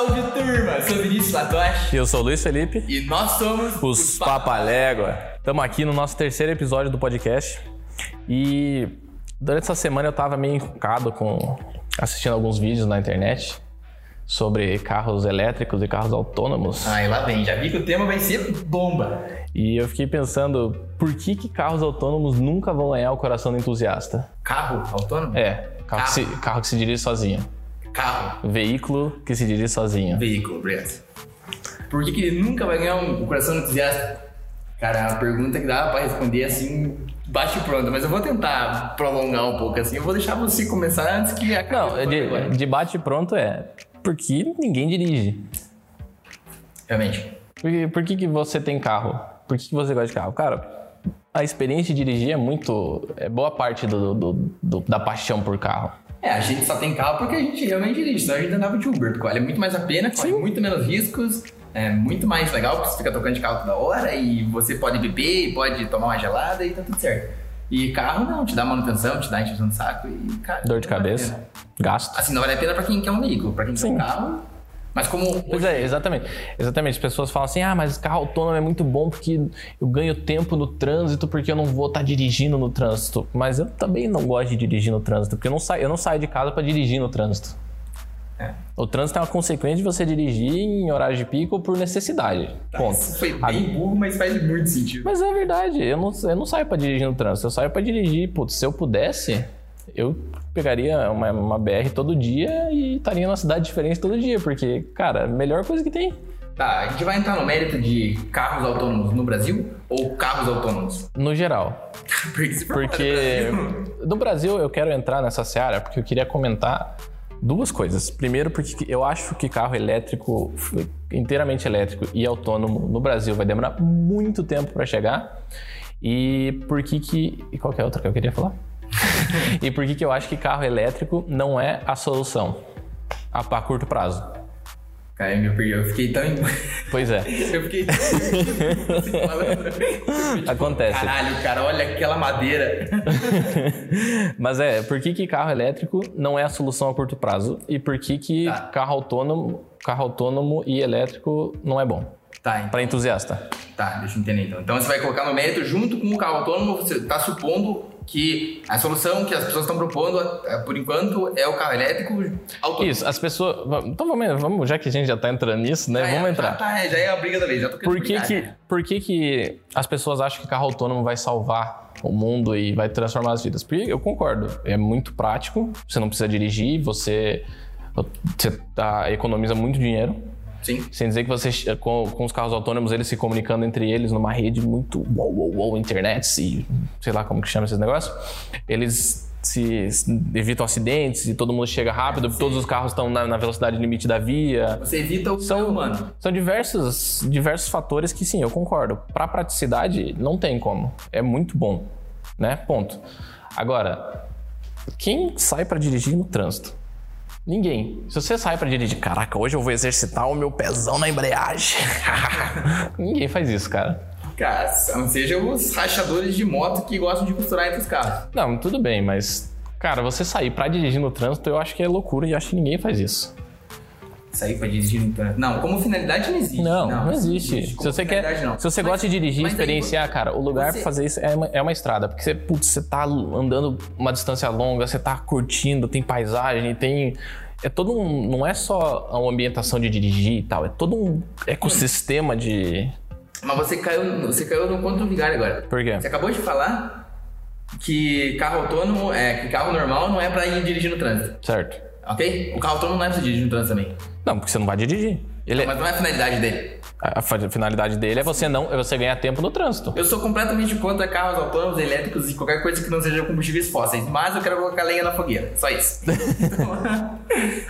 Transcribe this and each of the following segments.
Salve turma! Eu sou Vinícius Latoche E eu sou o Luiz Felipe, e nós somos os Papalégua. Estamos aqui no nosso terceiro episódio do podcast. E durante essa semana eu tava meio encucado com assistindo alguns vídeos na internet sobre carros elétricos e carros autônomos. Aí lá vem, já vi que o tema vai ser bomba. E eu fiquei pensando, por que, que carros autônomos nunca vão ganhar o coração do entusiasta? Carro autônomo? É, carro, Que, se, carro que se dirige sozinho. Carro. Veículo que se dirige sozinho. Veículo, obrigado. Por que, que ele nunca vai ganhar um coração entusiasta? Cara, é uma pergunta que dá pra responder assim, bate pronto, mas eu vou tentar prolongar um pouco assim. Eu vou deixar você começar antes que acabe. Não, de, de bate pronto é porque ninguém dirige. Realmente. Por, que- por que, que você tem carro? Por que, que você gosta de carro? Cara, a experiência de dirigir é muito. É boa parte do, do- do- da paixão por carro. É, a gente só tem carro porque a gente realmente dirige, senão a gente andava de Uber, porque vale muito mais a pena, corre muito menos riscos, é muito mais legal, porque você fica tocando de carro toda hora e você pode beber, pode tomar uma gelada e tá tudo certo. E carro não, te dá manutenção, te dá encheção de saco e, cara. Dor de vale cabeça, gasto. Assim, não vale a pena pra quem quer um veículo, pra quem quer Sim. um carro. Mas como. Pois é, exatamente. Exatamente. As pessoas falam assim: ah, mas carro autônomo é muito bom porque eu ganho tempo no trânsito porque eu não vou estar dirigindo no trânsito. Mas eu também não gosto de dirigir no trânsito, porque eu não saio, eu não saio de casa para dirigir no trânsito. É. O trânsito é uma consequência de você dirigir em horário de pico por necessidade. Ponto. Isso foi bem burro, mas faz muito sentido. Mas é verdade, eu não, eu não saio pra dirigir no trânsito, eu saio pra dirigir. Putz, se eu pudesse, eu pegaria uma, uma BR todo dia e estaria numa cidade diferente todo dia, porque, cara, melhor coisa que tem. Tá, a gente vai entrar no mérito de carros autônomos no Brasil ou carros autônomos? No geral. Porque no Brasil eu quero entrar nessa seara porque eu queria comentar duas coisas. Primeiro, porque eu acho que carro elétrico, inteiramente elétrico e autônomo no Brasil vai demorar muito tempo para chegar. E por que que. E qual que é a outra que eu queria falar? e por que que eu acho que carro elétrico não é a solução a, a curto prazo? Cara, eu me perdi, eu fiquei tão. Pois é, Eu fiquei. Falando. acontece. Caralho, cara, olha aquela madeira. Mas é, por que, que carro elétrico não é a solução a curto prazo? E por que, que Tá. carro autônomo, carro autônomo e elétrico não é bom? Tá, então, Para entusiasta. tá, deixa eu entender então. Então você vai colocar no mérito junto com o carro autônomo, você tá supondo que a solução que as pessoas estão propondo, eh, por enquanto, é o carro elétrico autônomo. Isso, as pessoas. Então vamos, vamos, já que a gente já tá entrando nisso, né? Já é- vamos Já, entrar. tá, é, já é a briga da vez, já tô Por que brigar, que, cara. por que que as pessoas acham que carro autônomo vai salvar o mundo e vai transformar as vidas? Porque eu concordo, é muito prático, você não precisa dirigir, você, você tá, economiza muito dinheiro. Sim. Sem dizer que você, com, com os carros autônomos, eles se comunicando entre eles numa rede muito wow, wow, wow, internet e sei lá como que chama esses negócios, eles se evitam acidentes e todo mundo chega rápido, todos os carros estão na, na velocidade limite da via. Você evita o São, humano. são diversos, diversos fatores que sim, eu concordo. Para praticidade, não tem como. É muito bom, né? Ponto. Agora, quem sai para dirigir no trânsito? Ninguém. Se você sai para dirigir, caraca, hoje eu vou exercitar o meu pezão na embreagem. Ninguém faz isso, cara. Cara, não seja os rachadores de moto que gostam de costurar entre os carros. Não, tudo bem, mas cara, você sair para dirigir no trânsito, eu acho que é loucura e acho que ninguém faz isso. Sair pra dirigir no trânsito. Não, como finalidade não existe. Não, não, isso existe. Se Como você quer, não. se você Mas- gosta de dirigir, mas aí experienciar, cara, o lugar você- pra fazer isso é uma, é uma estrada, porque você, putz, você tá andando uma distância longa, você tá curtindo, tem paisagem, tem é todo um, não é só uma ambientação de dirigir e tal, é todo um ecossistema de Mas você caiu, você caiu no ponto do vigário agora. Por quê? Você acabou de falar que carro autônomo, é, que carro normal não é pra ir dirigir no trânsito, certo? Ok? O carro autônomo não é pra você dirigir no trânsito também. Não, porque você não vai dirigir. Ele, Mas não é a finalidade dele. a, a fa- finalidade dele é você não, é você ganhar tempo no trânsito. Eu sou completamente contra carros autônomos, elétricos e qualquer coisa que não seja combustíveis fósseis, mas eu quero colocar lenha na fogueira, só isso. Então,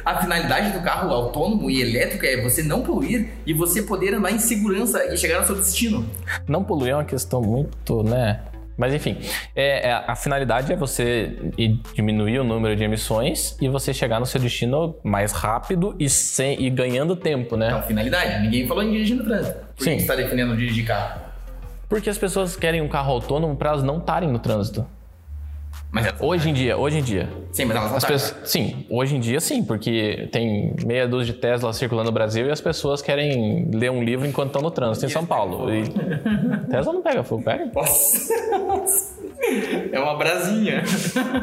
a finalidade do carro autônomo e elétrico é você não poluir e você poder andar em segurança e chegar no seu destino. Não poluir é uma questão muito, né? Mas enfim, é, é- a finalidade é você ir- diminuir o número de emissões e você chegar no seu destino mais rápido e, sem, e ganhando tempo, né? Então, finalidade. Ninguém falou em dirigir no trânsito. Por Sim. que você está defendendo dirigir carro? Porque as pessoas querem um carro autônomo para elas não estarem no trânsito. Mas elas- Hoje em dia, hoje em dia. Sim, mas elas não As pessoas, sim, hoje em dia sim, porque tem meia dúzia de Tesla circulando no Brasil e as pessoas querem ler um livro enquanto estão no trânsito em São Paulo. E... Tesla não pega fogo, pega? Nossa. É uma brasinha.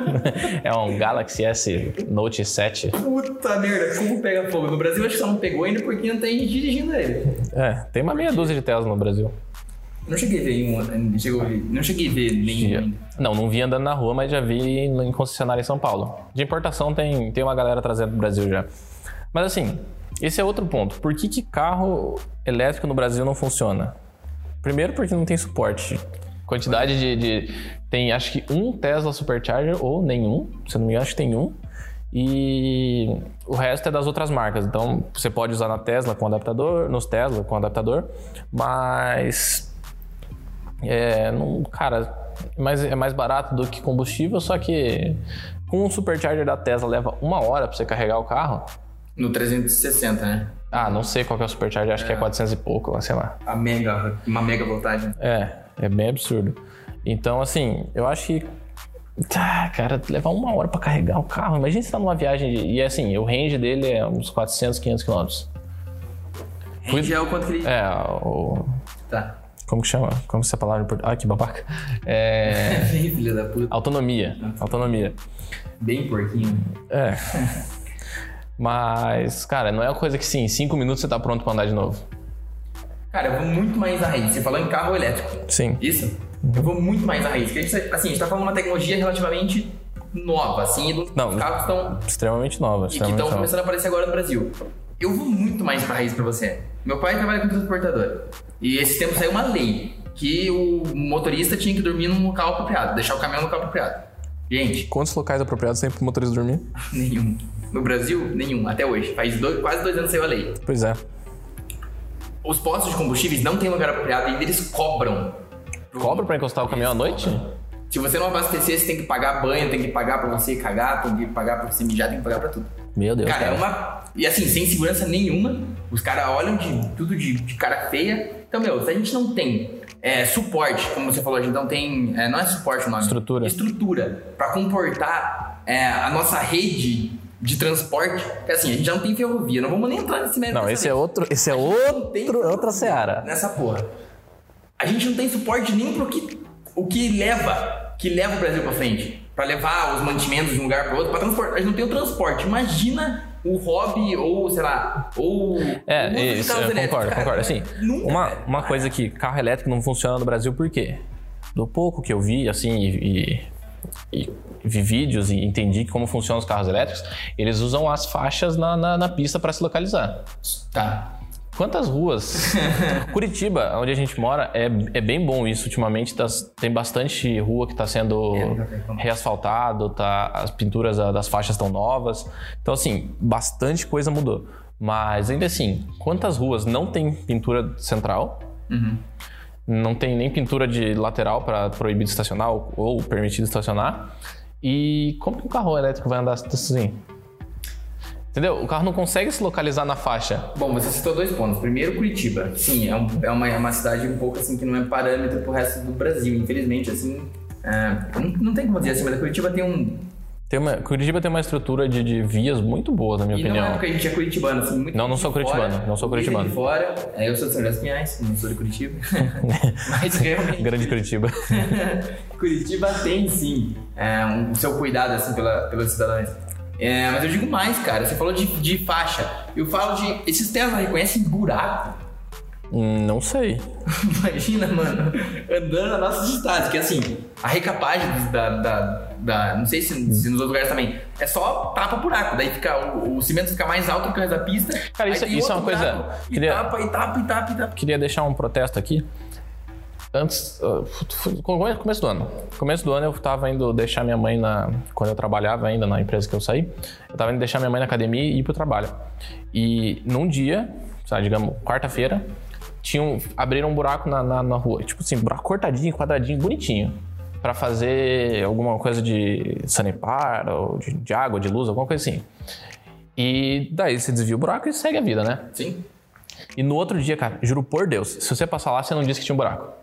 É um Galaxy S Note 7. Puta merda, como pega fogo? No Brasil acho que só não pegou ainda porque não tem gente dirigindo ele. É, tem uma meia dúzia de Tesla no Brasil. Não cheguei a ver um, chegou a ver, não cheguei a ver nenhum ainda. Não, não vi andando na rua, mas já vi em concessionária em São Paulo. De importação tem, tem uma galera trazendo pro Brasil já. Mas assim, esse é outro ponto. Por que, que carro elétrico no Brasil não funciona? Primeiro porque não tem suporte. Quantidade de, de- Tem acho que um Tesla Supercharger ou nenhum. Se não me engano, acho que tem um. E o resto é das outras marcas. Então você pode usar na Tesla com adaptador, nos Tesla com adaptador, mas é, não, cara, mas é mais barato do que combustível, só que com um supercharger da Tesla leva uma hora pra você carregar o carro. No 360, né? Ah, não sei qual que é o supercharger, acho que é 400 e pouco, lá, sei lá. A mega, uma mega voltagem. É, é bem absurdo. Então, assim, eu acho que. Tá, cara, levar uma hora pra carregar o carro. Imagina você tá numa viagem de, e assim, o range dele é uns 400, 500 quilômetros. Range é o quanto que ele... É, o. Tá. Como que chama? Como que é essa palavra em português? Ah, que babaca. É. Filha da puta. Autonomia. Autonomia. Bem porquinho. É. Mas, cara, não é uma coisa que sim, em cinco minutos você tá pronto pra andar de novo. Cara, eu vou muito mais à raiz. Você falou em carro elétrico. Sim. Isso? Eu vou muito mais à raiz. Porque a gente, tá- assim, a gente tá falando de uma tecnologia relativamente nova, assim, e dos Não. os carros estão Extremamente nova. e que estão começando a aparecer agora no Brasil. Eu vou muito mais pra raiz pra você. Meu pai trabalha com transportador. E esse tempo saiu uma lei que o motorista tinha que dormir num local apropriado, deixar o caminhão no local apropriado. Gente, Quantos locais apropriados tem pro motorista dormir? nenhum. No Brasil, nenhum, até hoje. Faz dois- quase dois anos saiu a lei. Pois é. Os postos de combustíveis não têm lugar apropriado e ainda eles cobram. Cobra pra encostar o caminhão à noite? Se você não abastecer, você tem que pagar banho, tem que pagar pra você cagar, tem que pagar pra você mijar, tem que pagar pra tudo. Meu Deus, Cara, cara. é uma. E assim, sem segurança nenhuma, os caras olham de tudo de, de cara feia. Então, meu, se a gente não tem é, suporte, como você falou, a gente não tem. é, não é suporte o nome. Estrutura. Estrutura pra comportar é, a nossa rede de transporte. Porque assim, a gente já não tem ferrovia, não vamos nem entrar nesse mérito. Não, esse é outro. Esse é outro. Outra seara. Nessa porra. A gente não tem suporte nem pro que, o que leva, que leva o Brasil pra frente. Pra levar os mantimentos de um lugar pro outro, pra transportar. A gente não tem o transporte. Imagina o hobby ou, sei lá, ou... É, de isso, eu elétricos, concordo, cara. concordo. Assim, Nunca, uma, uma coisa que carro elétrico não funciona no Brasil, por quê? Do pouco que eu vi, assim, e, e- e vi vídeos e entendi como funcionam os carros elétricos, eles usam as faixas na, na, na pista para se localizar. Tá. Quantas ruas? Curitiba, onde a gente mora, é, é bem bom isso ultimamente. tá- tem bastante rua que está sendo É, reasfaltado, tá, as pinturas da- das faixas estão novas. Então, assim, bastante coisa mudou. Mas ainda assim, quantas ruas não tem pintura central? Não tem nem pintura de lateral para proibido estacionar ou, permitido estacionar. E como que um carro elétrico vai andar assim? Entendeu? O carro não consegue se localizar na faixa. Bom, você citou dois pontos. Primeiro, Curitiba. Sim, é, um- é uma, é uma cidade um pouco assim que não é parâmetro pro resto do Brasil. Infelizmente, assim, é, não, não tem como dizer assim, mas a Curitiba tem um... Tem uma, Curitiba tem uma estrutura de, de vias muito boa, na minha E não é opinião. porque a gente é curitibano, assim, muito Não, não sou de fora, curitibano, não sou curitibano. fora. É, eu sou de São José dos Pinhais, não sou de Curitiba. Mas realmente, Grande Curitiba. Curitiba tem sim é, um, o seu cuidado assim pela, pelos cidadãos. É, mas eu digo mais, cara. Você falou de, de faixa. Eu falo de. Esses Tesla reconhecem buraco. Hum, não sei. Imagina, mano, andando na nossa cidade. Que assim, a recapagem da. da, da- não sei se, se nos outros lugares também. É só tapa buraco. Daí fica, o, o cimento fica mais alto que o resto da pista. Cara, isso- tem isso é uma coisa- E queria- tapa, e tapa, e tapa, e tapa. Queria deixar um protesto aqui. Antes, começo do ano. Começo do ano eu tava indo deixar minha mãe na. Quando eu trabalhava ainda na empresa que eu saí, eu tava indo deixar minha mãe na academia e ir pro trabalho. E num dia, sabe, digamos, quarta-feira, tinham, abriram um buraco na, na, na rua. Tipo assim, buraco cortadinho, quadradinho, bonitinho. Pra fazer alguma coisa de sanepar, ou de, de água, de luz, alguma coisa assim. E daí você desvia o buraco e segue a vida, né? Sim. E no outro dia, cara, juro por Deus, se você passar lá, você não disse que tinha um buraco.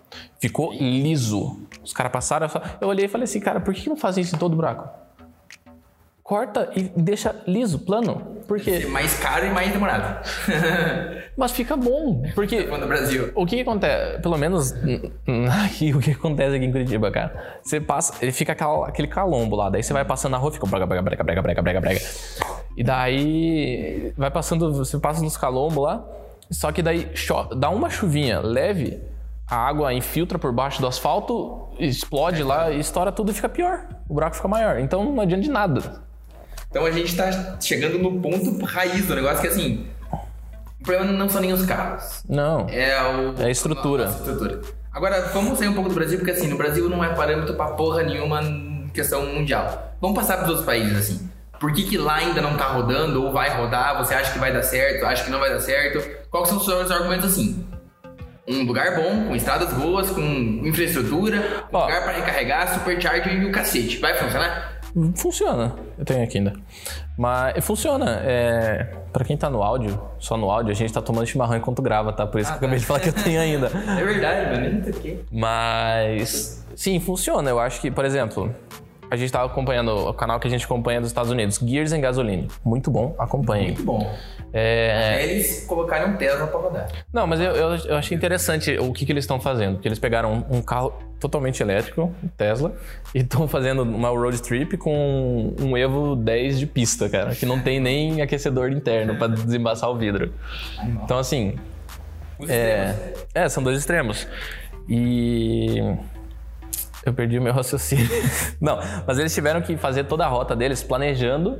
Ficou liso. Os caras passaram, eu, olhei e falei assim, cara, por que não fazem isso em todo buraco? Corta e deixa liso, plano. Porque. Ser mais caro e mais demorado. Mas fica bom. Porque. no Brasil. O que, que acontece? Pelo menos aqui, o que acontece aqui em Curitiba, cara? Você passa, ele fica aquela, aquele calombo lá, daí você vai passando na rua, fica brega, brega, brega, brega, brega, brega, brega. E daí vai passando, você passa nos calombos lá, só que daí dá uma chuvinha leve, a água infiltra por baixo do asfalto, explode lá, estoura tudo e fica pior. O buraco fica maior. Então não adianta de nada. Então a gente tá chegando no ponto raiz do negócio que assim. O problema não são nem os carros. Não. É, o, é a estrutura. A estrutura. Agora, vamos sair um pouco do Brasil, porque assim, no Brasil não é parâmetro pra porra nenhuma em questão mundial. Vamos passar pros outros países, assim. Por que, que lá ainda não tá rodando ou vai rodar? Você acha que vai dar certo? Acha que não vai dar certo? Quais são os seus argumentos assim? Um lugar bom, com estradas boas, com infraestrutura, um lugar para recarregar, supercharger e o cacete. Vai funcionar? Funciona. Eu tenho aqui ainda. Mas funciona. É, para quem tá no áudio, só no áudio, a gente tá tomando chimarrão enquanto grava, tá? Por isso ah, que eu acabei de falar que eu tenho ainda. é verdade, mano. Nem aqui. Mas. Sim, funciona. Eu acho que, por exemplo, a gente tava acompanhando o canal que a gente acompanha dos Estados Unidos, Gears and Gasoline. Muito bom, acompanhem. Muito bom. É... Até eles colocarem um Tesla pra rodar. Não, mas eu, eu, eu achei interessante o que, que eles estão fazendo. Que eles pegaram um, um carro totalmente elétrico, Tesla, e estão fazendo uma road trip com um Evo 10 de pista, cara, que não tem nem aquecedor interno para desembaçar o vidro. Então, assim. É, é, são dois extremos. E eu perdi o meu raciocínio. Não, mas eles tiveram que fazer toda a rota deles planejando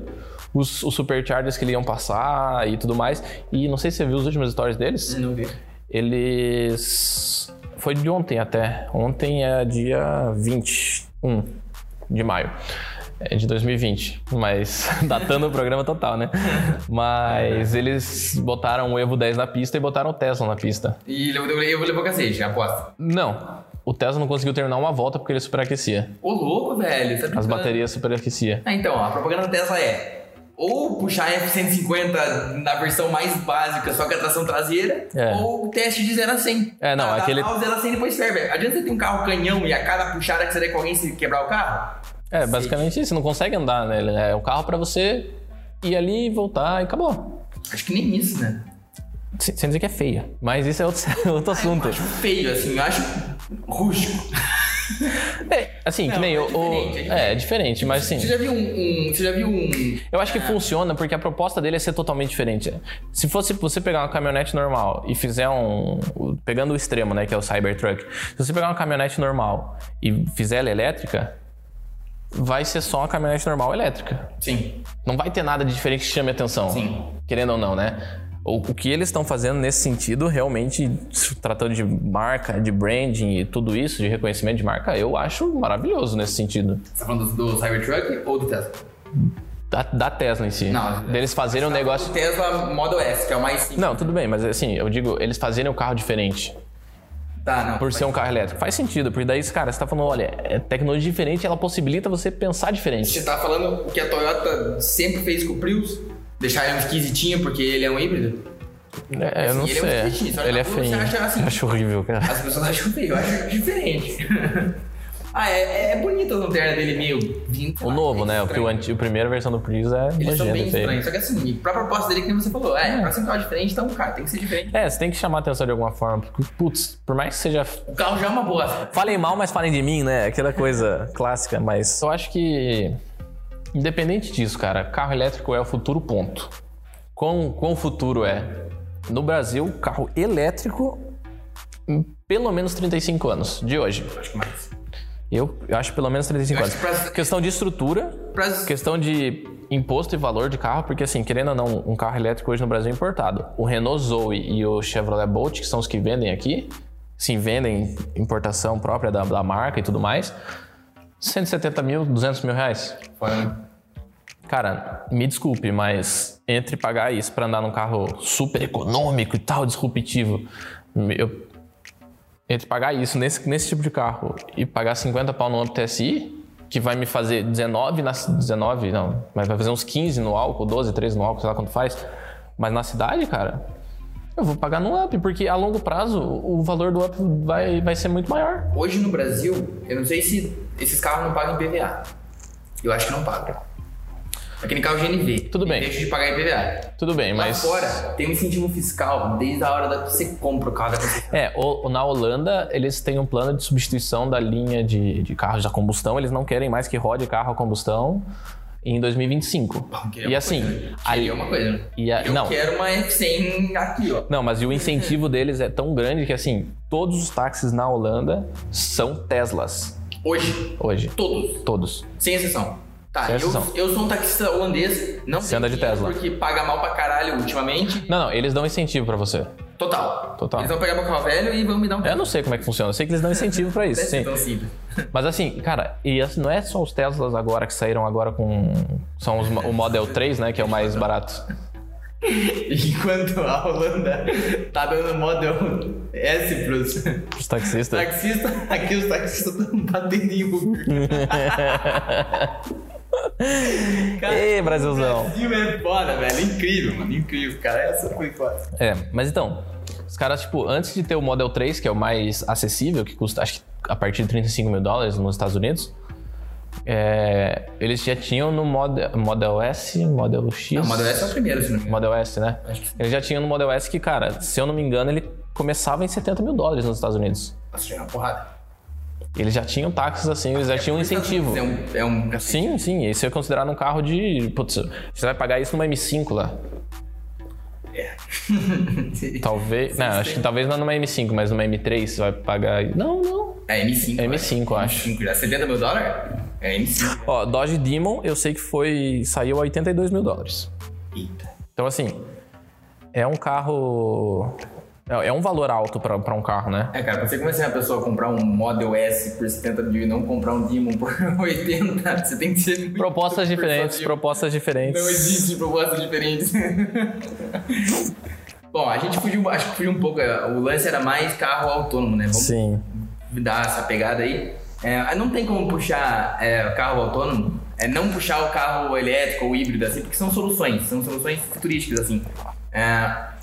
os, os superchargers que eles iam passar e tudo mais. E não sei se você viu os últimos stories deles. Não vi. Eles. Foi de ontem até. Ontem é dia 21 de maio. É de 2020, mas datando o programa total, né? Mas eles botaram o Evo 10 na pista e botaram o Tesla na pista. E o Evo levou cacete, aposta? Não. O Tesla não conseguiu terminar uma volta porque ele superaquecia. Ô, louco, velho. Tá As baterias superaqueciam. Ah, então, a propaganda da Tesla é ou puxar F-150 na versão mais básica, só com a tração traseira, é. ou teste de 0 a 100. É, não, ah, aquele... Dá 0 a 100 depois ferve. Adianta você ter um carro canhão e a cada puxada que você der com alguém se quebrar o carro? É, basicamente isso. Você não consegue andar né? É um carro para você ir ali, voltar e acabou. Acho que nem isso, né? Sem dizer que é feia. Mas isso é outro, outro assunto. eu acho feio, assim. Eu acho rústico. É, assim, não, que nem é o. Diferente, é, diferente. é, é diferente, mas assim. Você já viu um. um você já viu um. Eu acho que funciona porque a proposta dele é ser totalmente diferente. Se fosse você pegar uma caminhonete normal e fizer um. Pegando o extremo, né, que é o Cybertruck. Se você pegar uma caminhonete normal e fizer ela elétrica, vai ser só uma caminhonete normal elétrica. Sim. Não vai ter nada de diferente que chame atenção. Sim. Querendo ou não, né? O, o que eles estão fazendo nesse sentido, realmente, tratando de marca, de branding e tudo isso, de reconhecimento de marca, eu acho maravilhoso nesse sentido. Você tá falando do, do Cybertruck ou do Tesla? Da, da, Tesla em si. Não, deles fazerem um tá negócio. Tesla Model S, que é o mais simples. Não, tudo bem, mas assim, eu digo, eles fazerem um carro diferente. Tá, não. Por ser um carro elétrico. Faz sentido, porque daí, cara, você tá falando, olha, é tecnologia diferente, ela possibilita você pensar diferente. Você tá falando o que a Toyota sempre fez com o Prius? Deixar ele esquisitinho porque ele é um híbrido? É, eu não assim, sei. Ele é, um ele é feio. Acha, assim, acho horrível, cara. As pessoas acham feio, eu acho diferente. ah, é, é bonito a lanterna dele meio 20. O novo, né? O, a primeira versão do Prius é Eles são bem estranhos. Só que assim, pra proposta dele, que você falou, é, é. pra ser um carro diferente, então, cara, tem que ser diferente. É, você tem que chamar a atenção de alguma forma. Porque, putz, por mais que seja. O carro já é uma boa. Falem mal, mas falem de mim, né? Aquela coisa clássica. Mas eu acho que. Independente disso, cara, carro elétrico é o futuro ponto. Quão, quão futuro é? no Brasil, carro elétrico, pelo menos 35 anos de hoje. Acho que mais. Eu, eu acho pelo menos 35 anos. Pra... Questão de estrutura, pra... questão de imposto e valor de carro, porque assim, querendo ou não, um carro elétrico hoje no Brasil é importado. O Renault Zoe e o Chevrolet Bolt, que são os que vendem aqui, sim, vendem importação própria da, da marca e tudo mais, 170 mil, 200 mil reais. Foi. Cara, me desculpe, mas entre pagar isso para andar num carro super econômico e tal, disruptivo, eu, entre pagar isso nesse, nesse tipo de carro e pagar 50 pau no âmbito TSI, que vai me fazer 19 na 19, não, mas vai fazer uns 15 no álcool, 12, 13 no álcool, sei lá quanto faz. Mas na cidade, cara, Eu vou pagar no up, porque a longo prazo o valor do up vai, vai ser muito maior. Hoje no Brasil, eu não sei se esses carros não pagam IPVA. Eu acho que não pagam. Aquele carro GNV. Tudo bem. Deixa de pagar IPVA. Tudo bem, Lá mas. fora, tem um incentivo fiscal desde a hora que você compra o carro da concessionária. É, o- na Holanda eles têm um plano de substituição da linha de, de carros a combustão. Eles não querem mais que rode carro a combustão em 2025. Queria E uma assim, coisa, né? ali- Queria uma coisa. né? e a- eu não. quero uma F100 aqui, ó. Não, mas o incentivo deles é tão grande que assim, todos os táxis na Holanda são Teslas Hoje, hoje. todos. Todos. Sem exceção. Tá, eu, eu sou um taxista holandês, não Você anda de Tesla. Porque paga mal pra caralho ultimamente. Não, não, eles dão incentivo pra você. Total. Total. Eles vão pegar meu carro velho e vão me dar um Eu não sei como é que funciona, eu sei que eles dão incentivo pra isso, sim. tão simples. Mas assim, cara, e assim, não é só os Teslas agora que saíram agora com. São os, o Model 3, né? Que é o mais barato. Enquanto a Holanda tá dando Model S pros Os taxistas. taxistas, aqui os taxistas estão batendo em Uber. Cara, Ê, Brasilzão. Brasil é foda, velho. Incrível, mano. Incrível, cara. Essa foi foda. É, mas então, os caras, tipo, antes de ter o Model 3, que é o mais acessível, que custa, acho que a partir de 35 mil dólares nos Estados Unidos, é, eles já tinham no Model, Model S, Model X. Não, o Model S é o primeiro, se não me. Model S, né? Eles já tinham no Model S que, cara, se eu não me engano, ele começava em 70 mil dólares nos Estados Unidos. Nossa, é uma porrada. Eles já tinham táxis assim, eles já tinham um incentivo. É um, é um cacete. Sim, sim, isso é considerado um carro de. Putz, você vai pagar isso numa M5 lá. Talvez. Não, acho que talvez não numa M5, mas numa M3 você vai pagar. Não, não. É M5. É M5, eu acho. M5 já. 70 mil dólares? É M5. Ó, Dodge Demon, eu sei que foi. saiu a 82 mil dólares. Eita. Então, assim. É um carro. É é um valor alto pra, pra um carro, né? É, cara, pra você começar a pessoa a comprar um Model S por 70 mil e não comprar um Demon por 80, você tem que ser muito Propostas diferentes, propostas diferentes. Não existe propostas diferentes. Bom, a gente fugiu, acho que fugiu um pouco. é, O lance era mais carro autônomo, né? Vamos Sim. dar essa pegada aí. É, não tem como puxar é, carro autônomo, é não puxar o carro elétrico ou híbrido, assim, porque são soluções, são soluções futurísticas, assim. É,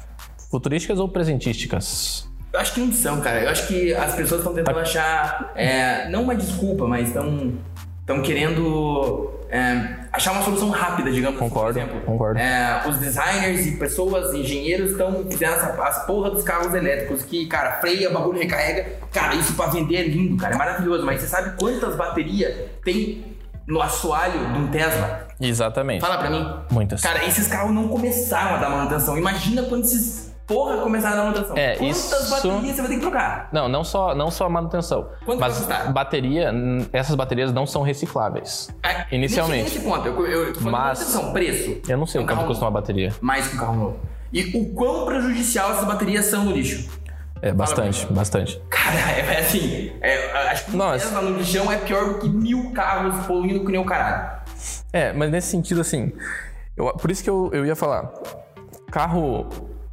Futurísticas ou presentísticas? eu acho que não são, cara. Eu acho que as pessoas estão tentando achar, é, não uma desculpa, mas estão estão querendo é, achar uma solução rápida, digamos Concordo, assim, por exemplo. concordo. É, os designers e pessoas, engenheiros estão fazendo essa, as porra dos carros elétricos que, cara, freia, bagulho recarrega. Cara, isso pra vender é lindo, cara, é maravilhoso. Mas você sabe quantas baterias tem no assoalho de um Tesla? Exatamente. Fala pra mim. Muitas. Cara, esses carros não começaram a dar manutenção. Imagina quando esses porra começaram a dar manutenção. É, Quantas isso- baterias você vai ter que trocar? Não, não só, não só a manutenção. Quanto mas vai custar? bateria, essas baterias não são recicláveis. É, Inicialmente. Nesse ponto. Eu, eu tô falando Mas- manutenção, preço. Eu não sei Um o quanto custa uma bateria. Mais que um carro novo. E o quão prejudicial essas baterias são no lixo. É bastante, bastante. Cara, é assim. é, acho que um Nossa. No lixão é pior do que mil carros poluindo que nem o caralho. É, mas nesse sentido, assim, eu- por isso que eu, eu ia falar, carro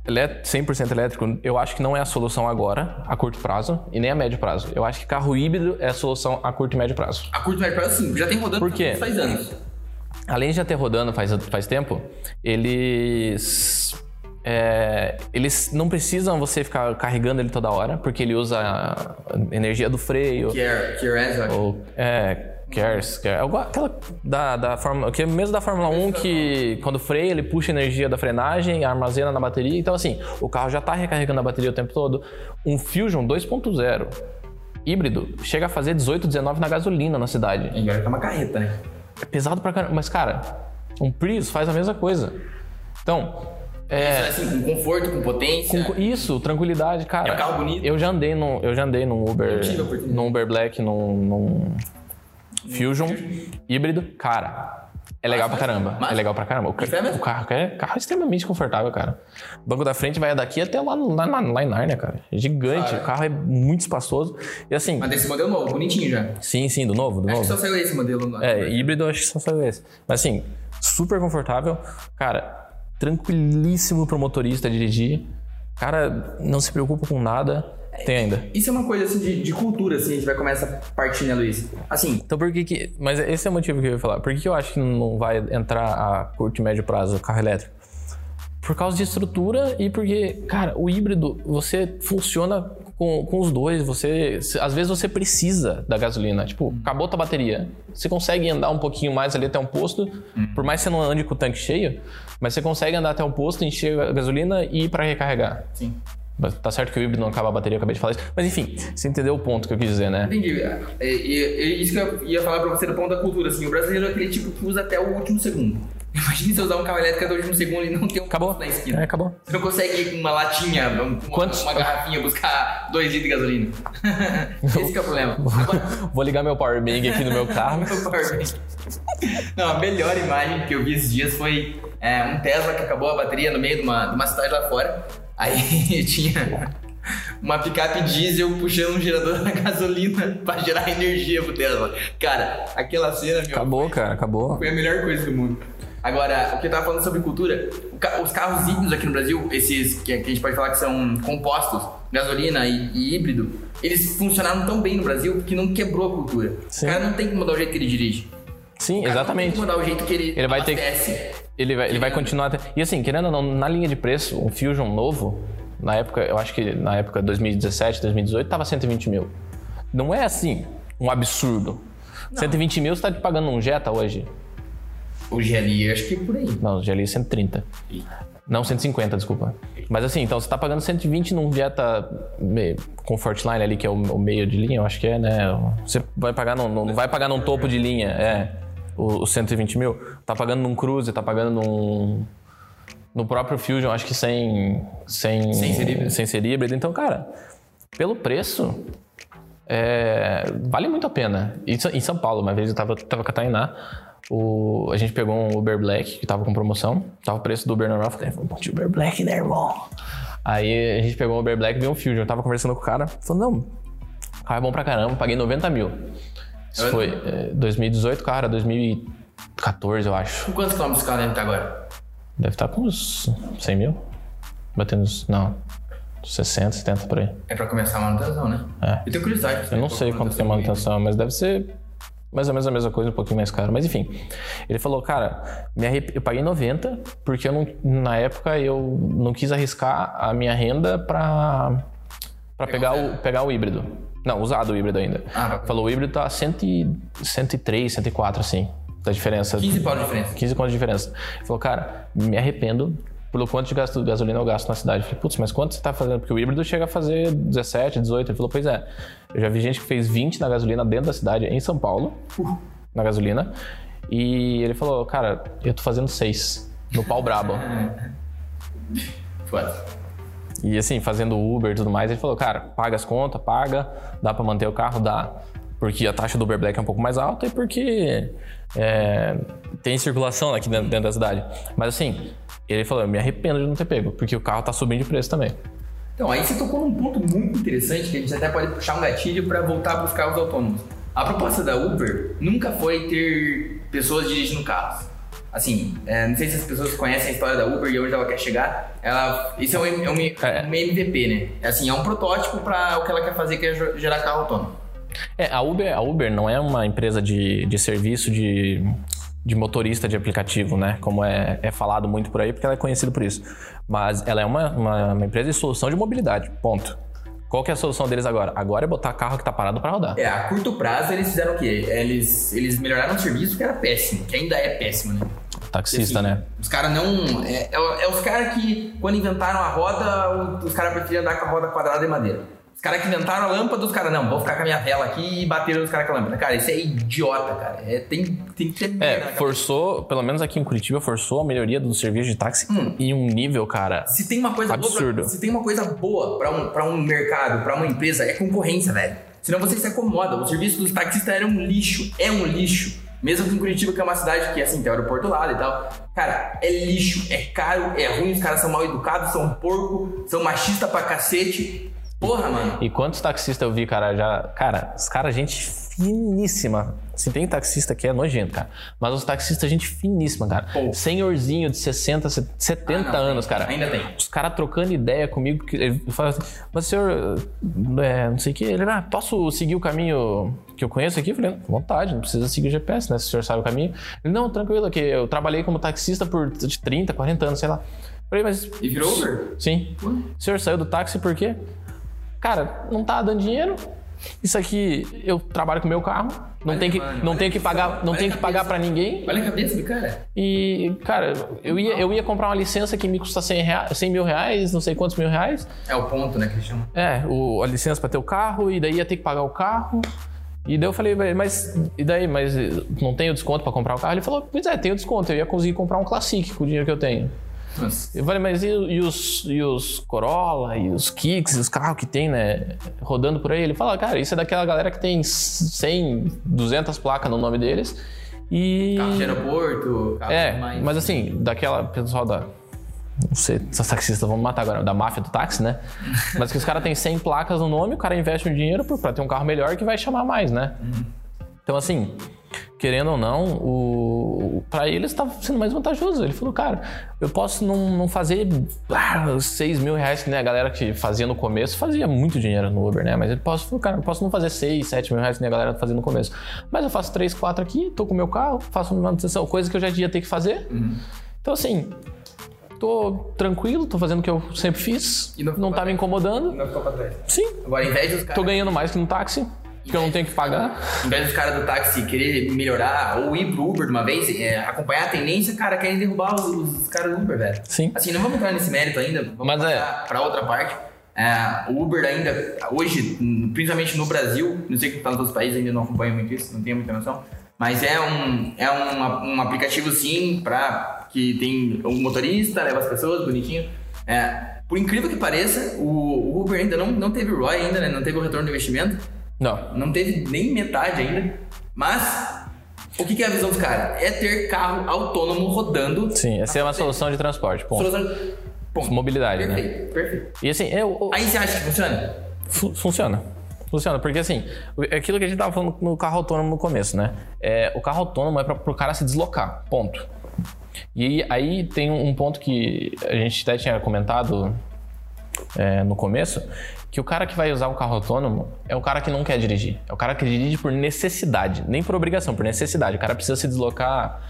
100% elétrico, eu acho que não é a solução agora, a curto prazo, e nem a médio prazo. Eu acho que carro híbrido é a solução a curto e médio prazo. A curto e médio prazo, sim. Já tem rodando Por quê? faz anos. Além de já ter rodando faz, faz tempo, eles. é, eles não precisam você ficar carregando ele toda hora, porque ele usa a energia do freio. Que é, que é. Ou, é, Cares, Care, algo- aquela da, da Fórmula, que é mesmo da Fórmula 1 que quando freia ele puxa energia da frenagem, armazena na bateria. Então assim, o carro já está recarregando a bateria o tempo todo. Um Fusion 2.0 híbrido chega a fazer 18, 19 na gasolina na cidade. É uma carreta, né? É pesado pra caramba, mas cara, um Prius faz a mesma coisa. Então, é, Assim, com conforto, com potência. com- isso, tranquilidade, cara. É um carro bonito. Eu já andei num, eu já andei num Uber, num Uber Black, num, num Fusion híbrido, cara. É legal pra caramba. Massa. É legal pra caramba. O, ca- é mesmo? o carro é carro é extremamente confortável, cara. O banco da frente vai daqui até lá, lá, lá, lá em Narnia, cara. É gigante. Cara. O carro é muito espaçoso. E assim, Mas desse modelo novo, bonitinho já. sim, sim, do novo, do Acho novo. que só saiu esse modelo. É, híbrido acho que só saiu esse. Mas assim, super confortável. Cara, tranquilíssimo pro motorista dirigir. Cara, não se preocupa com nada. Tem ainda. Isso é uma coisa assim de, de cultura, assim, a gente vai começar a partir, né, Luiz? Assim, Então por que que... Mas esse é o motivo que eu ia falar. Por que que eu acho que não vai entrar a curto e médio prazo o carro elétrico? Por causa de estrutura e porque, cara, o híbrido, você funciona com, com os dois. Você, às vezes você precisa da gasolina. Tipo, acabou a tua bateria. Você consegue andar um pouquinho mais ali até um posto, por mais que você não ande com o tanque cheio, mas você consegue andar até um posto, encher a gasolina e ir para recarregar. Sim. Tá certo que o híbrido não acaba a bateria, eu acabei de falar isso. Mas enfim, você entendeu o ponto que eu quis dizer, né? Entendi. É, é, é isso que eu ia falar pra você do ponto da cultura, assim, o brasileiro é aquele tipo que usa até o último segundo. Imagina você usar um carro elétrico até o último segundo e não ter um Acabou. na esquina. É, acabou. Você não consegue ir com uma latinha, um- uma, Quantos- uma garrafinha, buscar 2 litros de gasolina. Esse que é o problema. Vou ligar meu power bank aqui no meu carro. meu powerbank. Não, a melhor imagem que eu vi esses dias foi é, um Tesla que acabou a bateria no meio de uma, de uma cidade lá fora. Aí tinha uma picape diesel puxando um gerador na gasolina pra gerar energia pro Tesla. Cara, aquela cena, meu, Acabou, cara, acabou. foi a melhor coisa do mundo. Agora, o que eu tava falando sobre cultura, os carros híbridos aqui no Brasil, esses que, a gente pode falar que são compostos, gasolina e, e híbrido, eles funcionaram tão bem no Brasil que não quebrou a cultura. Sim. O cara não tem que mudar o jeito que ele dirige. Sim, exatamente. que mudar o jeito que ele, Ele vai ter que-. Ele vai, ele vai continuar. até- E assim, querendo ou não, na linha de preço, um Fusion novo, na época, eu acho que na época 2017, 2018, tava 120 mil. Não é assim, um absurdo. 120 mil você tá pagando um Jetta hoje? O GLI, acho que é por aí. Não, o GLI é 130. Não, 150, desculpa. Mas assim, então você tá pagando 120 num Jetta Comfortline ali, que é o, o meio de linha, eu acho que é, né? Você vai pagar, num, não vai pagar num topo de linha, é. O, o 120 mil. Tá pagando num Cruze, tá pagando num. No próprio Fusion, acho que sem. Sem, Sem ser híbrido. sem ser híbrido. Então, cara, pelo preço, é, vale muito a pena. Em São- em São Paulo, uma vez eu tava, tava com a Tainá, o, a gente pegou um Uber Black que tava com promoção, tava o preço do Uber normal, falei, vamos de Uber Black, né, irmão? Aí a gente pegou um Uber Black e veio um Fusion, eu tava conversando com o cara, falou, não, o carro é bom pra caramba, paguei 90 mil. Isso Olha. foi é, 2018, cara, 2014, eu acho. Com quantos quilômetros o carro deve estar agora? Deve estar com uns 100 mil, batendo uns, não, 60, 70 por aí. É pra começar a manutenção, né? É. Eu tenho curiosidade. Eu não sei quanto que é manutenção, mas deve ser mais ou menos a mesma coisa, um pouquinho mais caro. Mas enfim, ele falou, cara, me arrep- eu paguei 90 porque eu não, na época eu não quis arriscar a minha renda pra, pra pegar, o, pegar o híbrido. Não, usado o híbrido ainda. Ah, falou, o híbrido tá 100, e- 103, 104, assim, da diferença. 15 pau de diferença. 15 pontos de diferença. Ele falou, cara, me arrependo pelo quanto de gasto, gasolina eu gasto na cidade. Eu falei, putz, mas quanto você tá fazendo? Porque o híbrido chega a fazer 17, 18. Ele falou, pois é. Eu já vi gente que fez 20 na gasolina dentro da cidade, em São Paulo, na gasolina. E ele falou, cara, eu tô fazendo 6 no pau brabo. Foda. E assim, fazendo Uber e tudo mais, ele falou, cara, paga as contas, paga, dá pra manter o carro, dá. Porque a taxa do Uber Black é um pouco mais alta e porque é, tem circulação aqui dentro, dentro da cidade. Mas assim, ele falou, eu me arrependo de não ter pego, porque o carro tá subindo de preço também. Então, aí você tocou num ponto muito interessante que a gente até pode puxar um gatilho para voltar para os carros autônomos. A proposta da Uber nunca foi ter pessoas dirigindo carros. Assim, é, não sei se as pessoas conhecem a história da Uber e onde ela quer chegar. Ela, isso é um, é um, É. um MVP, né? É Assim, é um protótipo para o que ela quer fazer, que é ge- gerar carro autônomo. É, a Uber, a Uber não é uma empresa de, de serviço de, de motorista de aplicativo, né? Como é, é falado muito por aí, porque ela é conhecida por isso. Mas ela é uma, uma, uma empresa de solução de mobilidade, ponto. Qual que é a solução deles agora? Agora é botar carro que tá parado para rodar. É, a curto prazo eles fizeram o quê? Eles, eles melhoraram o serviço que era péssimo, que ainda é péssimo, né? Taxista, Assim, né? Os caras não. É, é, é os caras que, quando inventaram a roda, os caras preferiam andar com a roda quadrada de madeira. Os caras que inventaram a lâmpada, os caras, não, vou ficar com a minha vela aqui e bateram os caras com a lâmpada. Cara, isso é idiota, cara. É, tem, tem que ter É, forçou, pelo menos aqui em Curitiba, forçou a melhoria do serviço de táxi em um nível, cara. Se tem uma coisa Absurdo. boa, pra, se tem uma coisa boa pra um, pra um mercado, pra uma empresa, é concorrência, velho. Senão você se acomoda. O serviço dos taxistas era um lixo, é um lixo. Mesmo que em Curitiba, que é uma cidade que, assim, tem aeroporto do lado e tal. Cara, é lixo, é caro, é ruim, os caras são mal educados, são porco, são machistas pra cacete. Porra, mano. E quantos taxistas eu vi, cara, já. Cara, os caras, gente finíssima. Se tem taxista que é nojento, cara. Mas os taxistas, gente finíssima, cara. Pô. Senhorzinho de 60, 70 Ah, não, anos, cara. Ainda tem. Os caras trocando ideia comigo. Ele fala assim, mas senhor, é, não sei o que. Ele, ah, posso seguir o caminho que eu conheço aqui? Eu falei, vontade, não precisa seguir o GPS, né? Se o senhor sabe o caminho. Ele, não, tranquilo, que eu trabalhei como taxista por 30, 40 anos, sei lá. Falei, mas. E virou Uber? Sim. Ué? O senhor saiu do táxi por quê? Cara, não tá dando dinheiro. Isso aqui, eu trabalho com meu carro. Não tem que, mano, não tem que pagar, não a que pagar pra ninguém. Olha a cabeça do cara. E, cara, eu ia, eu ia comprar uma licença que me custa 100, rea- 100 mil reais, não sei quantos mil reais. É o ponto, né, que eles chamam. É, o, a licença pra ter o carro, e daí ia ter que pagar o carro. E daí eu falei, "Velho, mas e daí? Mas eh, não tenho desconto pra comprar o carro? Ele falou, pois é, tenho desconto, eu ia conseguir comprar um Classic com o dinheiro que eu tenho. Eu falei, mas e, e os, e os Corolla, e os Kicks, e os carros que tem, né, rodando por aí? Ele fala, cara, isso é daquela galera que tem 100, 200 placas no nome deles. E... Carro de aeroporto, carro É, mais... mas assim, daquela pessoal da. Não sei, esses taxistas vão me matar agora, da máfia do táxi, né? Mas que os caras têm 100 placas no nome, o cara investe um dinheiro pra ter um carro melhor que vai chamar mais, né? Então, assim, querendo ou não, o, para eles estava sendo mais vantajoso. Ele falou, cara, eu posso não, não fazer ah, 6 mil reais que nem a galera que fazia no começo, fazia muito dinheiro no Uber, né? Mas ele posso, cara, eu posso não fazer 6, 7 mil reais que nem a galera fazia no começo. Mas eu faço 3, 4 aqui, tô com o meu carro, faço manutenção, coisa que eu já ia ter que fazer. Então, assim, tô tranquilo, tô fazendo o que eu sempre fiz, E não não, tá me incomodando. Não ficou pra trás. Sim, Agora, em vez dos caras... tô ganhando mais que no táxi, que eu não tenho que pagar. Em vez dos caras do táxi querer melhorar ou ir pro Uber de uma vez, é, acompanhar a tendência, cara, querem derrubar os, os caras do Uber, velho. Sim. Assim, não vamos entrar nesse mérito ainda, vamos Mas é. passar pra outra parte. É, o Uber ainda, hoje, principalmente no Brasil, não sei como tá nos outros países, ainda não acompanho muito isso, não tenho muita noção, mas é um, é um, um aplicativo sim, pra, que tem um motorista, leva as pessoas, bonitinho. É, por incrível que pareça, o, o Uber ainda não, não teve ROI ainda, né? não teve o retorno do investimento, Não, não teve nem metade ainda. Mas o que, que é a visão dos caras? É ter carro autônomo rodando. sim, essa é uma solução de transporte, ponto. Solução- Ponto. Mobilidade, né? Perfeito, perfeito. E assim, eu, Aí você acha que funciona? Fu- funciona. Funciona, porque assim, é aquilo que a gente tava falando no carro autônomo no começo, né? É, o carro autônomo é para o cara se deslocar, ponto. E aí tem um ponto que a gente até tinha comentado é, no começo, que o cara que vai usar o carro autônomo é o cara que não quer dirigir. É o cara que dirige por necessidade, nem por obrigação, por necessidade. O cara precisa se deslocar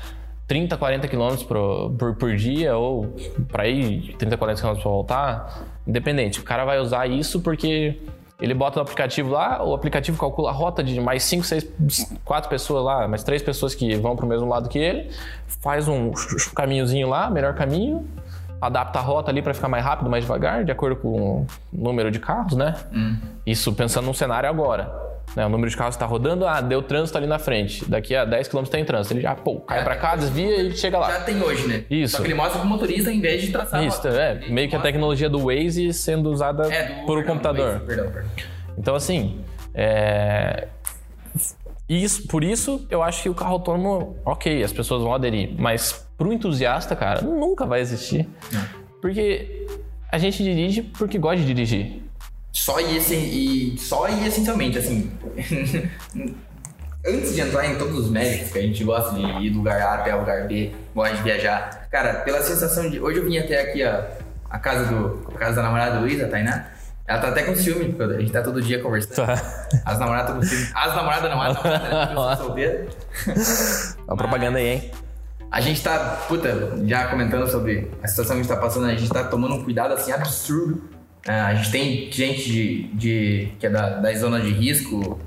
30, 40 quilômetros por, por, por dia ou para ir 30, 40 quilômetros para voltar, independente. O cara vai usar isso porque ele bota o aplicativo lá, o aplicativo calcula a rota de mais 5, 6, 4 pessoas lá, mais 3 pessoas que vão para o mesmo lado que ele, faz um caminhozinho lá, melhor caminho, adapta a rota ali para ficar mais rápido, mais devagar, de acordo com o número de carros, né? Isso pensando num cenário agora. Né? O número de carros está rodando, ah, deu trânsito ali na frente. Daqui a 10 km tem trânsito. Ele já, pô, cai para cá, desvia e chega lá. Já tem hoje, né? Isso. Só que ele mostra pro motorista em vez de traçar. Isso, é. Ele Meio que a tecnologia do Waze sendo usada É, do por um computador. do Waze, Perdão, perdão. Então, assim, é... isso, por isso eu acho que o carro autônomo, ok, as pessoas vão aderir, mas pro entusiasta, cara, nunca vai existir. Porque a gente dirige porque gosta de dirigir. Só e, essen- e só e essencialmente, assim. antes de entrar em todos os méritos que a gente gosta de ir do lugar A até o lugar B, gosta de viajar, cara, pela sensação de. Hoje eu vim até aqui, ó, a casa do. a casa da namorada do Luiz, a Tainá. Ela tá até com ciúme, porque a gente tá todo dia conversando. As namoradas estão com ciúme. As namoradas não, as namoradas, né? Eu sou solteiro. Uma propaganda aí, hein? A gente tá, puta, já comentando sobre a situação que a gente tá passando, a gente tá tomando um cuidado assim absurdo. É, a gente tem gente de, de- que é da, da zona de risco,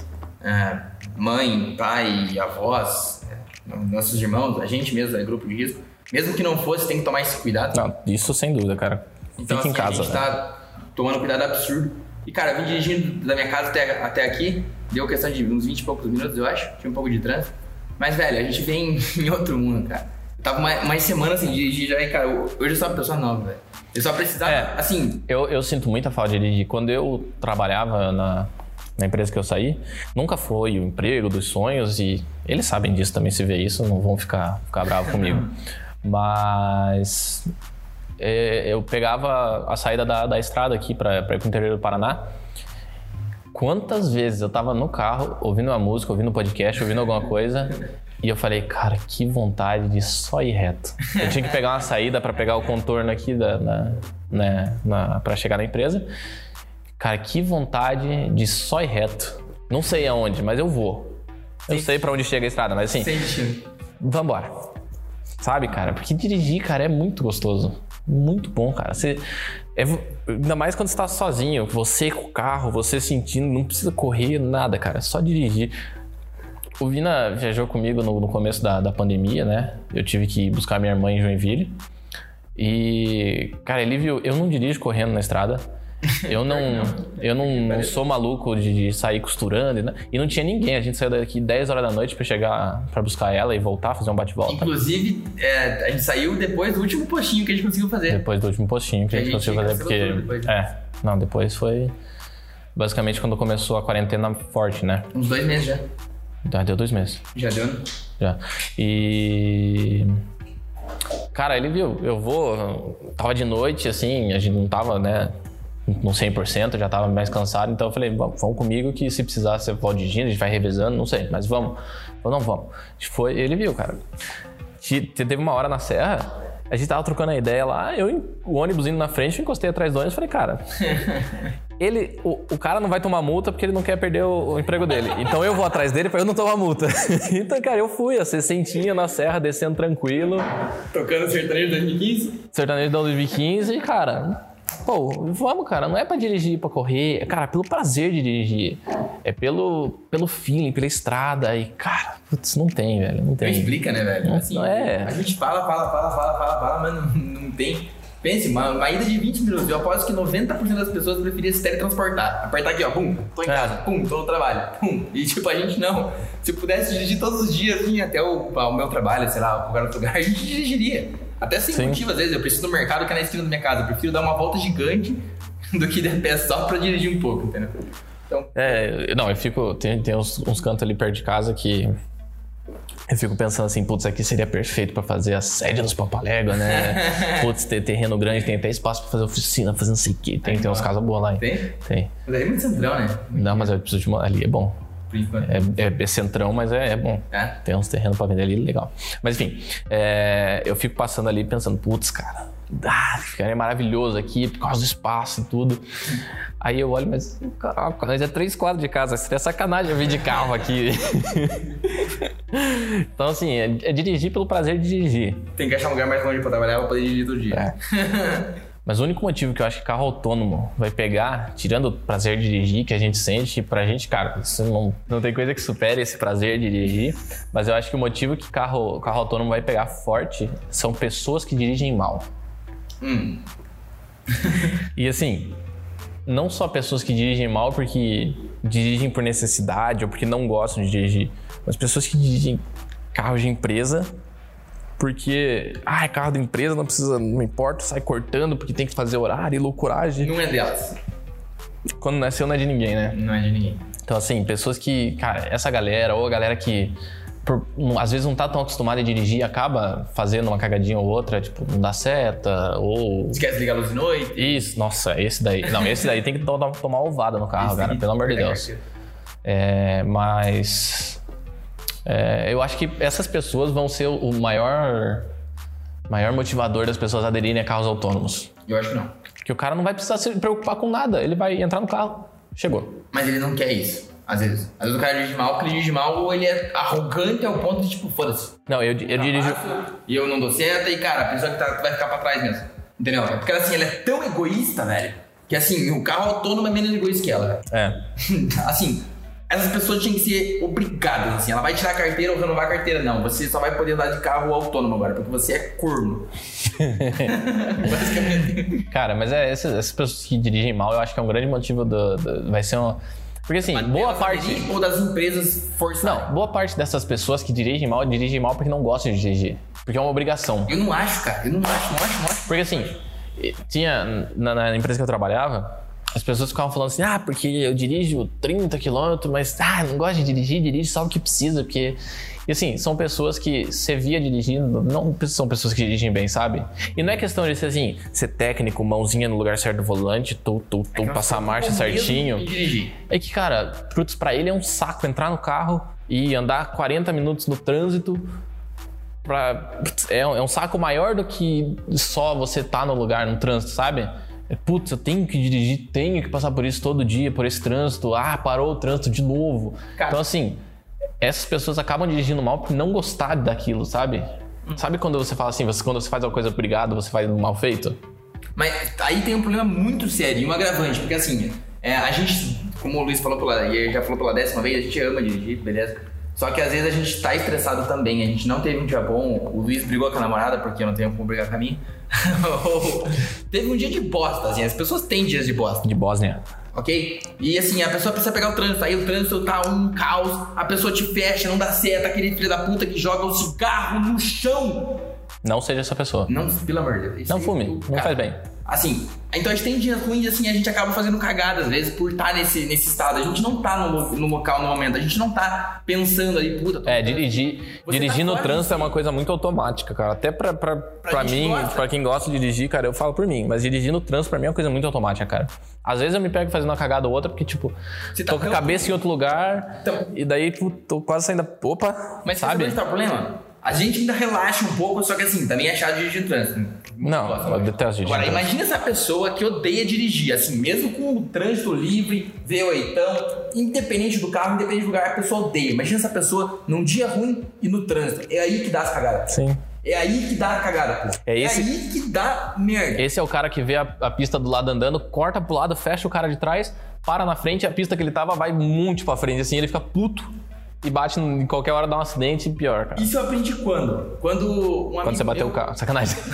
é, mãe, pai, avós, é, nossos irmãos, a gente mesmo é grupo de risco. Mesmo que não fosse, tem que tomar esse cuidado. Não, isso sem dúvida, cara. Então, Fica em assim, casa. A gente né? tá tomando cuidado absurdo. E, cara, vim dirigindo da minha casa até, até aqui. Deu questão de uns 20 e poucos minutos, eu acho. Tinha um pouco de trânsito. Mas, velho, a gente vem em outro mundo, cara. Eu tava uma, uma semana sem dirigir já e, cara, hoje eu sou uma pessoa nova, velho. Eu só precisava, É. assim, Eu, eu sinto muita falta de dirigir. Quando eu trabalhava na, na empresa que eu saí, nunca foi o emprego dos sonhos e eles sabem disso também, se vê isso, não vão ficar, ficar bravos comigo. Mas é, eu pegava a saída da, da estrada aqui para ir pro interior do Paraná. Quantas vezes eu tava no carro, ouvindo uma música, ouvindo um podcast, ouvindo alguma coisa, e eu falei, cara, que vontade de só ir reto. Eu tinha que pegar uma saída para pegar o contorno aqui da, na, né, na, para chegar na empresa. Cara, que vontade de só ir reto. Não sei aonde, mas eu vou. Eu sei para onde chega a estrada, mas assim, sem destino. vambora. Sabe, cara? Porque dirigir, cara, é muito gostoso. Muito bom, cara. Você, é, ainda mais quando você tá sozinho, você com o carro, você sentindo, não precisa correr, nada, cara. É só dirigir. O Vina viajou comigo no, no começo da, da pandemia, né? Eu tive que buscar minha irmã em Joinville. E, cara, ele viu, eu não dirijo correndo na estrada. Eu não, eu não, não sou maluco de, de sair costurando. Né? E não tinha ninguém. A gente saiu daqui 10 horas da noite pra chegar, pra buscar ela e voltar, fazer um bate-volta. Inclusive, é, a gente saiu depois do último postinho que a gente conseguiu fazer. Depois do último postinho que, a gente conseguiu fazer, porque. É, não, depois foi. Basicamente quando começou a quarentena forte, né? Uns dois meses já. Já deu dois meses. Já deu? né? Já. E. Cara, ele viu, eu vou. Tava de noite, assim, a gente não tava, né? No 100%, já tava mais cansado, então eu falei, vamos, vamos comigo que se precisar você pode dirigindo, a gente vai revezando, não sei, mas vamos. Eu não vamos. Foi, ele viu, cara. Te- Teve uma hora na serra, a gente tava trocando a ideia lá, eu, o ônibus indo na frente, eu encostei atrás do ônibus e falei, cara, ele, o, o cara não vai tomar multa porque ele não quer perder o, o emprego dele. Então eu vou atrás dele pra eu não tomar multa. então, cara, eu fui, a sessentinha na serra, descendo tranquilo, Tocando sertanejo 2015. sertanejo de 2015 e, cara, pô, vamos, cara, não é pra dirigir, pra correr, cara, pelo prazer de dirigir. É pelo, pelo feeling, pela estrada e, cara, putz, não tem, velho, não Não tem. explica, né, velho? Assim, não é. A gente fala, fala, fala, fala, fala, fala, mas não, não tem. Pense, uma, uma ida de 20 minutos. Eu aposto que 90% das pessoas preferiam se teletransportar. Apertar aqui, ó, pum, tô em É. casa, pum, tô no trabalho, pum. E tipo, a gente não. Se eu pudesse dirigir todos os dias, assim, até o, o meu trabalho, sei lá, qualquer outro lugar, a gente dirigiria. Até sem Sim. motivo, às vezes. Eu preciso do mercado que é na esquina da minha casa. Eu prefiro dar uma volta gigante do que de pé só pra dirigir um pouco, entendeu? Então, É, não, eu fico. Tem, tem uns, uns cantos ali perto de casa que. Eu fico pensando assim, putz, aqui seria perfeito pra fazer a sede dos Papaléguas, né? putz, ter terreno grande, tem até espaço pra fazer oficina, fazer não sei o quê. Tem, tem umas casas boas lá, hein? tem? Tem. Mas aí é muito centrão, né? Não, mas eu preciso de uma. Ali é bom. Por enquanto. É, é, é centrão, mas é, é bom. É. Tem uns terrenos pra vender ali, legal. Mas enfim, é, eu fico passando ali pensando, putz, cara, ah, ficaria maravilhoso aqui por causa do espaço e tudo. Aí eu olho, mas caraca, nós é três quadros de casa, seria sacanagem eu vir de carro aqui. então, assim, é, é dirigir pelo prazer de dirigir. Tem que achar um lugar mais longe pra trabalhar pra poder dirigir todo dia. É. Mas o único motivo que eu acho que carro autônomo vai pegar, tirando o prazer de dirigir que a gente sente, pra gente, cara, isso não, não tem coisa que supere esse prazer de dirigir. Mas eu acho que o motivo que carro, carro autônomo vai pegar forte são pessoas que dirigem mal. Hum. E assim, não só pessoas que dirigem mal porque dirigem por necessidade ou porque não gostam de dirigir, mas pessoas que dirigem carros de empresa porque, ah, é carro da empresa, não precisa, não importa, sai cortando porque tem que fazer horário e loucuragem. Não é delas. Quando nasceu não é de ninguém, né? Não é de ninguém. Então, assim, pessoas que, cara, essa galera, ou a galera que por- não- às vezes não tá tão acostumada a dirigir, acaba fazendo uma cagadinha ou outra, tipo, não dá seta, ou Esquece de ligar a luz de noite. isso, nossa, esse daí. Não, esse daí tem que to- tomar ovada no carro, cara, pelo amor de Deus. É, mas. É, eu acho que essas pessoas vão ser o maior. Maior motivador das pessoas aderirem a carros autônomos. Eu acho que não. Porque o cara não vai precisar se preocupar com nada. Ele vai entrar no carro. Chegou. Mas ele não quer isso. Às vezes. Às vezes o cara dirige mal, porque ele dirige mal ou ele é arrogante ao ponto de, tipo, foda-se. Não, eu, eu dirijo. E eu não dou seta e, cara, a pessoa que tá, vai ficar pra trás mesmo. Entendeu? Porque assim, ela é tão egoísta, velho, que assim, o carro autônomo é menos egoísta que ela, velho. É. assim, essas pessoas tinham que ser obrigadas, assim. Ela vai tirar a carteira ou renovar a carteira. Não, você só vai poder andar de carro autônomo agora, porque você é corno. Basicamente. Cara, mas é essas, essas pessoas que dirigem mal, eu acho que é um grande motivo do. do- vai ser uma. Porque assim, boa Delas parte. Ou das empresas forçadas. Não, boa parte dessas pessoas que dirigem mal, dirigem mal porque não gostam de dirigir. Porque é uma obrigação. Eu não acho, cara. Eu não acho, não acho, não acho. Porque assim, tinha na, na empresa que eu trabalhava, as pessoas ficavam falando assim: ah, porque eu dirijo 30 km, mas ah, não gosto de dirigir, dirige só o que precisa, porque. E assim, são pessoas que você via dirigindo, não são pessoas que dirigem bem, sabe? E não é questão de ser assim, ser técnico, mãozinha no lugar certo do volante, tu, tu, tu, passar a marcha certinho. É que, cara, putz, pra ele é um saco entrar no carro e andar 40 minutos no trânsito. Pra, é, um, é um saco maior do que só você tá no lugar, no trânsito, sabe? É, putz, eu tenho que dirigir, tenho que passar por isso todo dia, por esse trânsito. Ah, parou o trânsito de novo. Cara. Então, assim, essas pessoas acabam dirigindo mal por não gostar daquilo, sabe? Sabe quando você fala assim, você, quando você faz uma coisa obrigado, você faz mal feito? Mas aí tem um problema muito sério, e um agravante, porque assim, é, a gente, como o Luiz falou pela, e já falou pela décima vez, a gente ama dirigir, beleza? Só que às vezes a gente tá estressado também, a gente não teve um dia bom, o Luiz brigou com a namorada, porque eu não tenho como brigar com a minha. Teve um dia de bosta, assim, as pessoas têm dias de bosta, De Bósnia. ok? E assim, a pessoa precisa pegar o trânsito, aí o trânsito tá um caos, a pessoa te fecha, não dá certo, aquele filho da puta que joga o cigarro no chão. Não seja essa pessoa. Não, pelo amor de Deus. isso Não aí, fume, o não cara- faz bem. Assim, então a gente tem dias ruins assim, a gente acaba fazendo cagada às vezes por estar nesse, nesse estado. A gente não tá no, no local no momento, a gente não tá pensando ali, puta, É, no dirigir, Você dirigir tá no trânsito é uma coisa muito automática, cara. Até pra, pra, pra, gente mim, gosta. pra quem gosta de dirigir, cara, eu falo por mim. Mas dirigir no trânsito pra mim é uma coisa muito automática, cara. Às vezes eu me pego fazendo uma cagada ou outra, porque, tipo, Você tá tô com a cabeça em outro lugar, Então- e daí pô, tô quase saindo. Opa! Mas sabe? sabe onde tá o problema? A gente ainda relaxa um pouco, só que assim, também é chato dirigir no trânsito. Não, eu detesto dirigir Agora, imagina essa pessoa que odeia dirigir, assim, mesmo com o trânsito livre, V8, independente do carro, independente do lugar, a pessoa odeia. Imagina essa pessoa num dia ruim e no trânsito. É aí que dá as cagadas. Sim. É aí que dá a cagada, pô. É esse- aí que dá merda. Esse é o cara que vê a, a pista do lado andando, corta pro lado, fecha o cara de trás, para na frente, a pista que ele tava vai muito pra frente, assim, ele fica puto e bate em qualquer hora, dá um acidente e pior, cara. Isso eu aprendi quando? Quando um amigo Quando você bateu meu... o carro. Sacanagem.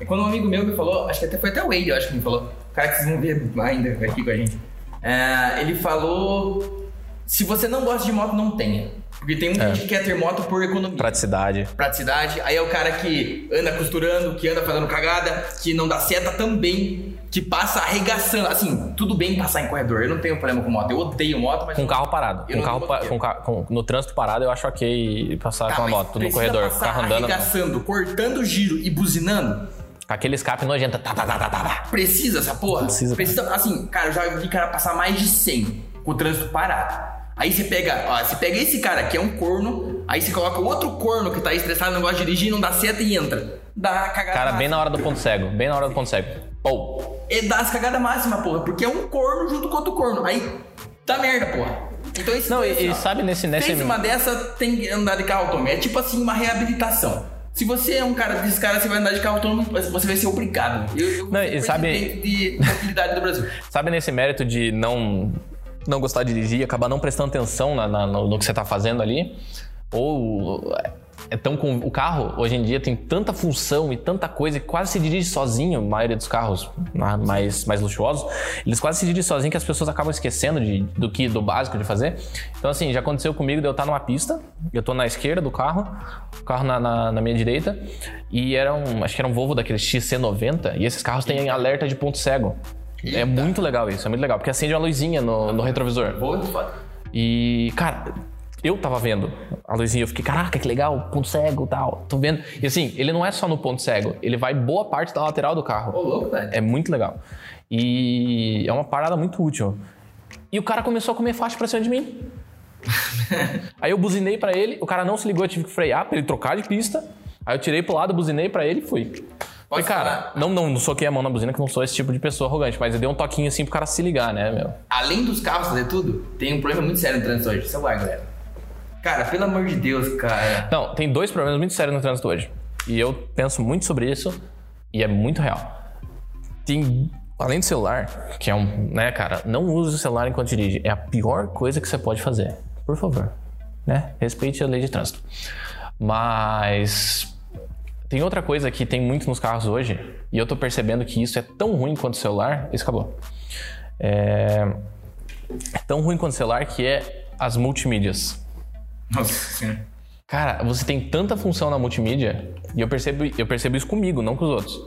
É Quando um amigo meu me falou, acho que até foi até o Wade, acho que me falou, o cara que vocês vão ver ainda aqui com a gente. É, ele falou: se você não gosta de moto, não tenha. Porque tem muita É. gente que quer ter moto por economia. Praticidade. Praticidade. Aí é o cara que anda costurando, que anda fazendo cagada, que não dá seta também, que passa arregaçando. Assim, tudo bem passar em corredor. Eu não tenho problema com moto. Eu odeio moto, mas. Com o carro parado. Com não carro pa- com com- no trânsito parado, eu acho ok passar Tá, com a moto no precisa corredor. passar Carro andando. arregaçando, cortando giro e buzinando. Com aquele escape nojento. Tá, tá, tá, tá, tá, tá. Precisa essa porra? Precisa, Assim, cara, eu já vi cara passar mais de 100 com o trânsito parado. Aí você pega, ó, você pega esse cara que é um corno, aí você coloca outro corno que tá estressado, não gosta de dirigir, não dá seta e entra. Dá cagada Cara, bem na hora do ponto cego. Bem na hora do ponto cego. Pou. E dá as cagadas máximas, porra, porque é um corno junto com outro corno. Aí dá merda, porra. Então esse Não, e, assim, sabe nesse. nesse Fez uma dessa, tem que andar de carro autônomo. É tipo assim, uma reabilitação. Se você é um cara desses caras, você vai andar de carro autônomo, você vai ser obrigado. Eu, eu Não, e sabe- presidente de mobilidade do Brasil. Sabe nesse mérito de não não gostar de dirigir, acabar não prestando atenção na- na- no, no que você tá fazendo ali? Ou é tão com o carro hoje em dia tem tanta função e tanta coisa que quase se dirige sozinho, a maioria dos carros mais mais luxuosos, eles quase se dirigem sozinho que as pessoas acabam esquecendo de, do que do básico de fazer. Então assim, já aconteceu comigo de eu estar numa pista, eu tô na esquerda do carro, o carro na, na- na minha direita, e era um, acho que era um Volvo daquele XC90, e esses carros têm alerta de ponto cego. É muito legal isso, é muito legal, porque acende uma luzinha no, no retrovisor. Foda. E, cara, eu tava vendo a luzinha, eu fiquei, caraca, que legal, ponto cego e tal, tô vendo. E assim, ele não é só no ponto cego, ele vai boa parte da lateral do carro. Ô, louco, velho. É muito legal. E é uma parada muito útil. E o cara começou a comer faixa pra cima de mim. Aí eu buzinei pra ele, o cara não se ligou, eu tive que frear pra ele trocar de pista. Aí eu tirei pro lado, buzinei pra ele e fui. Falei, Posso cara, não, não, não soquei a mão na buzina, que não sou esse tipo de pessoa arrogante, mas eu dei um toquinho assim pro cara se ligar, né, meu? Além dos carros fazer tudo, tem um problema muito sério no trânsito hoje. Celular, galera. Cara, pelo amor de Deus, cara. Não, tem dois problemas muito sérios no trânsito hoje. E eu penso muito sobre isso e é muito real. Tem, além do celular, que é um, né, cara, não use o celular enquanto dirige. É a pior coisa que você pode fazer. Por favor, né? Respeite a lei de trânsito. Mas tem outra coisa que tem muito nos carros hoje, e eu tô percebendo que isso é tão ruim quanto o celular. Isso acabou. É, é tão ruim quanto o celular que é as multimídias. Nossa senhora. Cara, você tem tanta função na multimídia, e eu percebo, eu percebo isso comigo, não com os outros.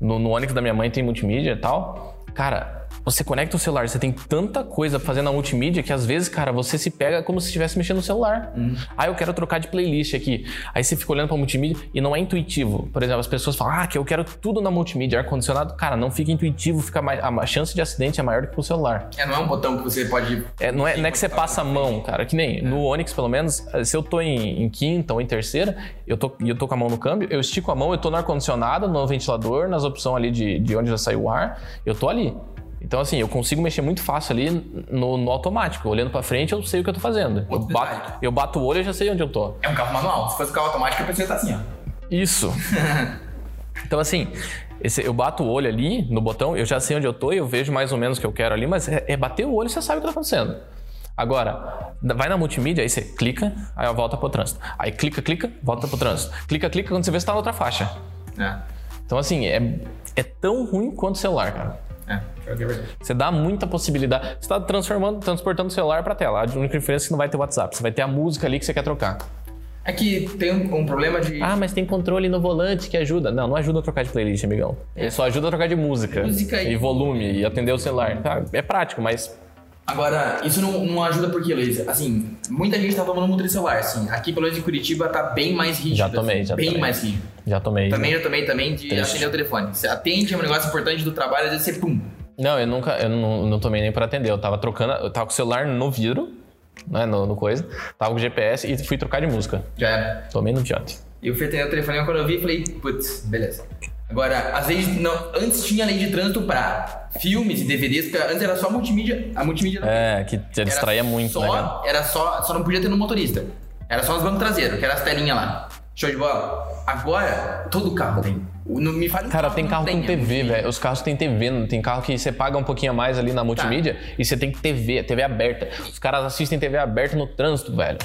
No, no Onix da minha mãe tem multimídia e tal. Cara, você conecta o celular, você tem tanta coisa pra fazer na multimídia que às vezes, cara, você se pega como se estivesse mexendo no celular. Ah, eu quero trocar de playlist aqui. Aí você fica olhando pra multimídia e não é intuitivo. Por exemplo, as pessoas falam, ah, que eu quero tudo na multimídia, ar-condicionado. Cara, não fica intuitivo, fica mais, a chance de acidente é maior do que pro celular. É, não é um botão que você pode. É, não, é, não é que você passa a mão, cara. Que nem no Onix, pelo menos, se eu tô em, em quinta ou em terceira, eu tô, e eu tô com a mão no câmbio, eu estico a mão, eu tô no ar-condicionado, no ventilador, nas opções ali de, de onde já saiu o ar, eu tô ali. Então, assim, eu consigo mexer muito fácil ali no, no automático. Olhando pra frente, eu sei o que eu tô fazendo. Eu bato, eu bato o olho e já sei onde eu tô. É um carro manual. Se fosse um carro automático, a pessoa tá assim, ó. Isso. então, assim, esse- eu bato o olho ali no botão, eu já sei onde eu tô, eu vejo mais ou menos o que eu quero ali, mas é, é bater o olho e você sabe o que tá acontecendo. Agora, vai na multimídia, aí você clica, aí volta pro trânsito. Aí clica, clica, volta pro trânsito. Clica, clica, quando você vê, você tá na outra faixa. É. Então, assim, é, é tão ruim quanto o celular, cara. É, pior que é verdade. Você dá muita possibilidade. Você está transformando, transportando o celular para tela. A única diferença é que não vai ter WhatsApp. Você vai ter a música ali que você quer trocar. É que tem um, um problema de. Ah, mas tem controle no volante que ajuda. Não, não ajuda a trocar de playlist, amigão. Ele só ajuda a trocar de música. Música e- e volume e atender o celular. Tá, é prático, mas Agora, isso não, não ajuda porque, Luiz, assim, muita gente tá tomando muito celular, assim. Aqui, pelo menos em Curitiba, tá bem mais rígido. Já tomei, assim, já Bem tomei. mais rígido. já tomei. Também já tomei também de Triste. atender o telefone. Você atende, é um negócio importante do trabalho, às vezes você, pum. Não, eu nunca, eu não, não tomei nem para atender. Eu tava trocando, eu tava com o celular no vidro, né, no, no coisa. Tava com o GPS e fui trocar de música. Já era. Tomei no shot. E eu fui atender o telefone quando eu vi, falei, putz, beleza. Agora, às vezes, não, antes tinha lei de trânsito pra filmes e DVDs, porque antes era só multimídia, a multimídia não É, que te Era distraía muito, só, né, cara? Era só, só não podia ter no motorista. Era só nos bancos traseiros, que era as telinhas lá. Show de bola. Agora, todo carro tem. Não me fale Cara, que tem carro com tenha. TV, velho. Os carros têm TV, tem carro que você paga um pouquinho a mais ali na multimídia e você tem TV, TV aberta. Os caras assistem TV aberta no trânsito, velho.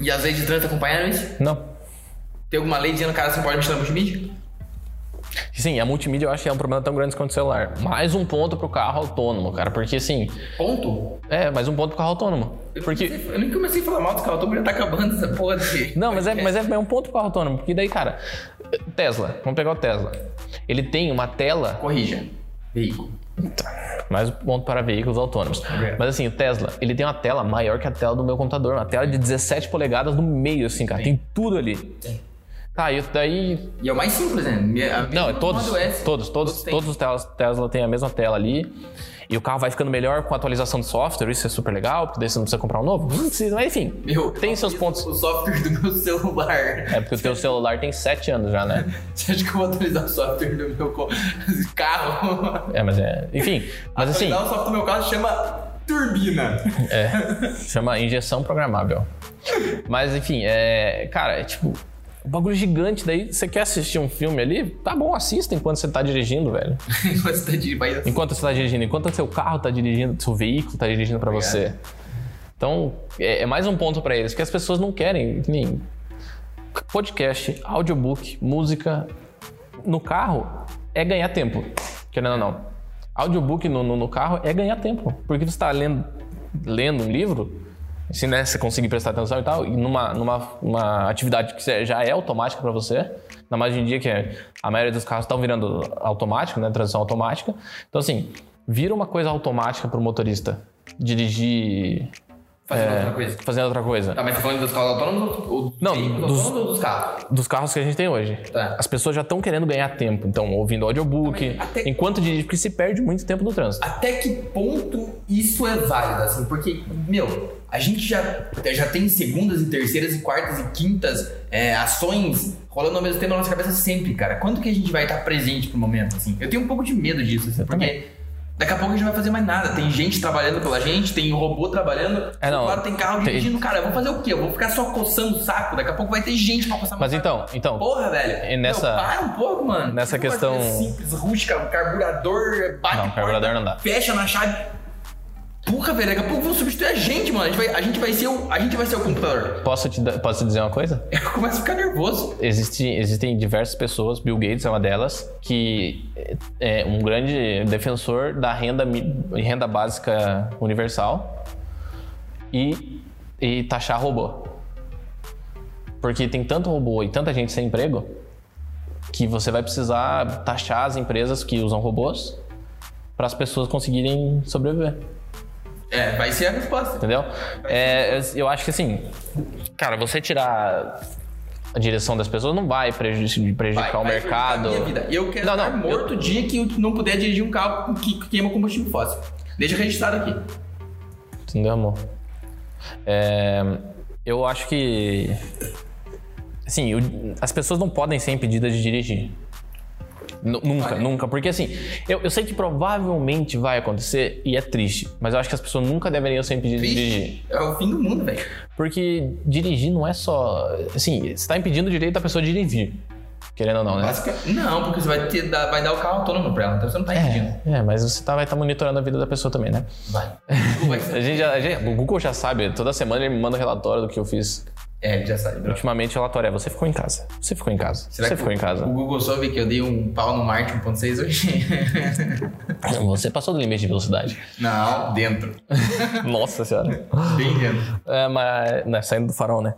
E as leis de trânsito acompanharam isso? Não. Tem alguma lei dizendo que o cara não pode mexer na multimídia? Sim, a multimídia eu acho que é um problema tão grande quanto o celular. Mais um ponto pro carro autônomo, cara. Porque assim, Ponto. é, mais um ponto pro carro autônomo. Eu, Porque. comecei, eu nem comecei a falar mal dos carros, eu tô já tá acabando essa porra de... Não, mas é, mas é, é um ponto pro carro autônomo. Porque daí, cara, Tesla, vamos pegar o Tesla. Ele tem uma tela Corrija. Veículo. Mais um ponto para veículos autônomos. Ok. Mas assim, o Tesla, ele tem uma tela maior que a tela do meu computador. Uma tela de 17 polegadas no meio, assim, cara. Tem tudo ali. Tem. Tá, e daí. E é o mais simples, né? Não, é todos. S, Todos, todos, todos os Tesla, Tesla têm a mesma tela ali. E o carro vai ficando melhor com a atualização de software, isso é super legal, porque daí você não precisa comprar um novo. Não precisa, mas enfim. Meu, tem seus pontos. O software do meu celular. É porque o teu celular tem 7 anos já, né? Você acha que eu vou atualizar o software do meu carro? É, mas é. Enfim. Mas assim, Atualizar o software do meu carro chama turbina. é. Chama injeção programável. Mas enfim, é. Cara, é tipo. Um bagulho gigante, daí você quer assistir um filme ali? Tá bom, assista enquanto você tá dirigindo, velho. Você tá assim. Enquanto você tá dirigindo, enquanto seu carro tá dirigindo, seu veículo tá dirigindo pra Obrigado. você. Então, é, é mais um ponto pra eles, que as pessoas não querem. que nem podcast, audiobook, música no carro é ganhar tempo. Querendo ou não. Audiobook no, no, no carro é ganhar tempo. Porque você tá lendo, lendo um livro, se né, você conseguir prestar atenção e tal, e numa, numa uma atividade que já é automática pra você, ainda mais hoje em dia que é- a maioria dos carros estão virando automático, né, transição automática. Então assim, vira uma coisa automática pro motorista dirigir Fazendo é, outra coisa. fazendo outra coisa. Tá, mas você tá falando dos carros autônomos ou Não, dos- autônomos ou dos carros? Dos carros que a gente tem hoje. Tá. As pessoas já estão querendo ganhar tempo, então ouvindo audiobook, até- enquanto dirige, porque se perde muito tempo no trânsito. Até que ponto isso é válido, assim? Porque, meu, a gente já, já tem segundas e terceiras e quartas e quintas é, ações rolando ao mesmo tempo na nossa cabeça sempre, cara. Quando que a gente vai estar presente pro momento, assim? Eu tenho um pouco de medo disso, assim, porque daqui a pouco a gente não vai fazer mais nada. Tem gente trabalhando pela gente, tem robô trabalhando, É, não, claro, tem carro tem- dirigindo. Cara, eu vou fazer o quê? Eu vou ficar só coçando o saco? Daqui a pouco vai ter gente pra coçar meu Mas saco. então, então, Porra, velho. E nessa- Meu, para um pouco, mano. nessa questão- coisa Simples, rústica, carburador, bate Não, carburador não dá. Fecha na chave. Porra, velho, daqui a pouco vão substituir a gente, mano. A gente vai, a gente vai, ser, o, a gente vai ser o computador. posso te, posso te dizer uma coisa? Eu começo a ficar nervoso. Existe, existem diversas pessoas, Bill Gates é uma delas, que é um grande defensor da renda, renda básica universal e, e taxar robô. Porque tem tanto robô e tanta gente sem emprego que você vai precisar taxar as empresas que usam robôs para as pessoas conseguirem sobreviver. É, vai ser a resposta. Entendeu? É, eu acho que assim, cara, você tirar a direção das pessoas não vai prejudici- prejudicar Vai, o vai mercado. prejudicar. Eu quero Não, estar não, morto o dia que eu não puder dirigir um carro que queima combustível fóssil. Deixa registrado aqui. Entendeu, amor? É, eu acho que. Assim, o- as pessoas não podem ser impedidas de dirigir. Nunca, nunca. Porque assim, eu, eu sei que provavelmente vai acontecer e é triste, mas eu acho que as pessoas nunca deveriam ser impedidas de dirigir. É o fim do mundo, velho. Porque dirigir não é só. Assim, você tá impedindo o direito da pessoa de dirigir. Querendo ou não, né? Basica- Não, porque você vai, ter, dar- vai dar o carro autônomo pra ela, então você não tá impedindo. É, é, mas você tá, vai estar monitorando a vida da pessoa também, né? Vai. Vai ser- A gente já, a gente- o Google já sabe, toda semana ele me manda relatório do que eu fiz. É, ele já sabe. bro. Ultimamente o relatório é: você ficou em casa. Você ficou em casa. Será você ficou em casa. O Google soube que eu dei um pau no Marte 1.6 hoje? Você passou do limite de velocidade. Não, dentro. Nossa senhora. Bem dentro. É, mas. Né, saindo do farol, né?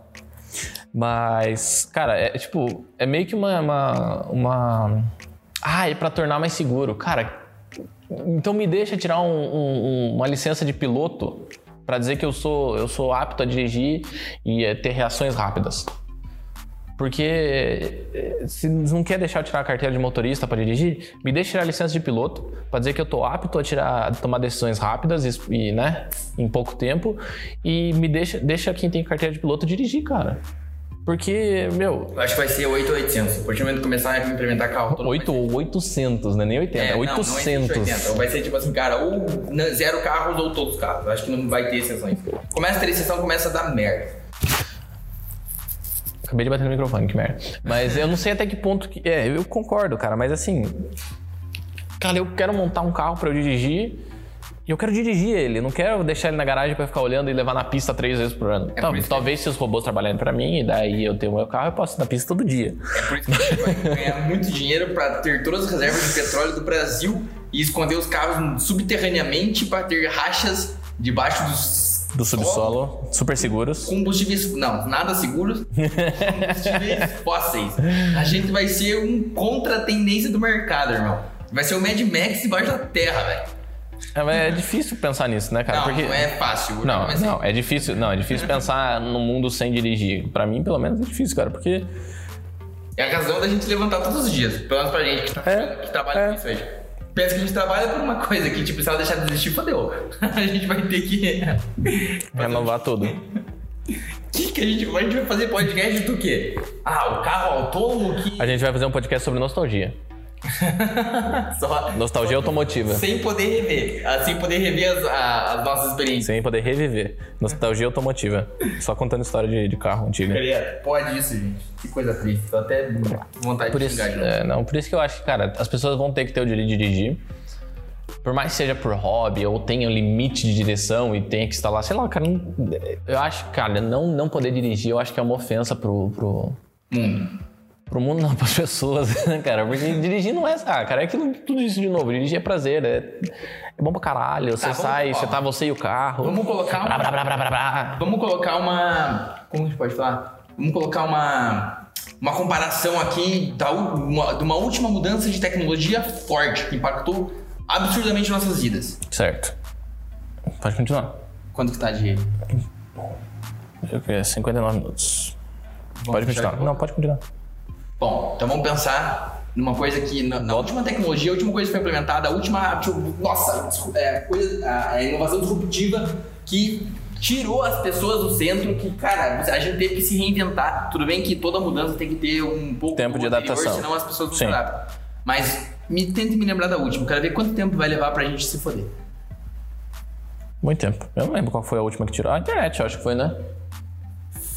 Mas, cara, é tipo, é meio que uma. uma, uma... Ah, é pra tornar mais seguro. Cara, então me deixa tirar um- um- uma licença de piloto pra dizer que eu sou, eu sou apto a dirigir e eh, ter reações rápidas. Porque eh, se não quer deixar eu tirar a carteira de motorista para dirigir, me deixa tirar a licença de piloto para dizer que eu tô apto a tirar, a tomar decisões rápidas e, e, né, em pouco tempo e me deixa, deixa quem tem carteira de piloto dirigir, cara. Porque, meu, Eu acho que vai ser 8,800. A partir do momento que começar a implementar carro autônomo. 8 ou 800, né? Nem 80, É, é, não, não existe 800. 80. Vai ser tipo assim, cara, ou zero carros ou todos os carros. Eu acho que não vai ter exceções. Começa a ter exceção, começa a dar merda. Acabei de bater no microfone, que merda. Mas eu não sei até que ponto que. É, eu concordo, cara, mas assim. Cara, eu quero montar um carro pra eu dirigir. E eu quero dirigir ele, não quero deixar ele na garagem pra ficar olhando e levar na pista três vezes por ano. É Tal- por isso que- talvez se os robôs trabalharem pra mim, e daí eu tenho o meu carro, eu posso ir na pista todo dia. É por isso que a gente vai ganhar muito dinheiro pra ter todas as reservas de petróleo do Brasil e esconder os carros subterraneamente pra ter rachas debaixo dos Do subsolo, super seguros. combustíveis, não, nada seguros, combustíveis fósseis. A gente vai ser um contra a tendência do mercado, irmão. Vai ser o Mad Max debaixo da terra, velho. É, é difícil pensar nisso, né, cara? Não, Porque. não é fácil. Não, não, é difícil, não, é difícil pensar num mundo sem dirigir. Pra mim, pelo menos, é difícil, cara, porque É a razão da gente levantar todos os dias. Pelo menos pra gente que, tá, É, que trabalha é. com isso hoje. Pensa que a gente trabalha por uma coisa que, tipo, se ela deixar de existir, fodeu. A gente vai ter que. renovar tudo. que, que a gente vai? A gente vai fazer podcast do quê? Ah, o carro autônomo que. A gente vai fazer um podcast sobre nostalgia. Só. Nostalgia automotiva. Sem poder rever. Ah, Sem poder rever as, a- as nossas experiências. Sem poder reviver. Nostalgia automotiva. Só contando história de, de carro antigo. Pode isso, gente. Que coisa triste. Tô até vontade Por de isso, xingar de novo. é, não, por isso que eu acho que, cara, as pessoas vão ter que ter o direito de dirigir. Por mais que seja por hobby ou tenha um limite de direção e tenha que instalar, sei lá, cara, eu acho, cara, não, não poder dirigir, eu acho que é uma ofensa pro, pro, Mundo. Pro mundo, não, pras pessoas, né, cara? Porque dirigir não é, ah, cara, é aquilo, tudo isso de novo. Dirigir é prazer, é, é bom pra caralho. Você vamos- sai, ó, você tá você e o carro. Vamos colocar uma. Vamos colocar uma. Como a gente pode falar? Vamos colocar uma. Uma comparação aqui da, uma, de uma última mudança de tecnologia forte que impactou absurdamente nossas vidas. Certo. Pode continuar. Quanto que tá de. Eu queria 59 minutos. Vamos Pode continuar. Não, pode continuar. Bom, então vamos pensar numa coisa que na, na última tecnologia, a última coisa que foi implementada, a última, tipo, nossa, é, coisa, a, inovação disruptiva que tirou as pessoas do centro, que, cara, a gente teve que se reinventar. Tudo bem que toda mudança tem que ter um pouco Tempo de anterior, adaptação. senão as pessoas não se adaptam. Mas me tente me lembrar da última, quero ver quanto tempo vai levar pra gente se foder. Muito tempo. Eu não lembro qual foi a última que tirou. A internet, acho que foi, né?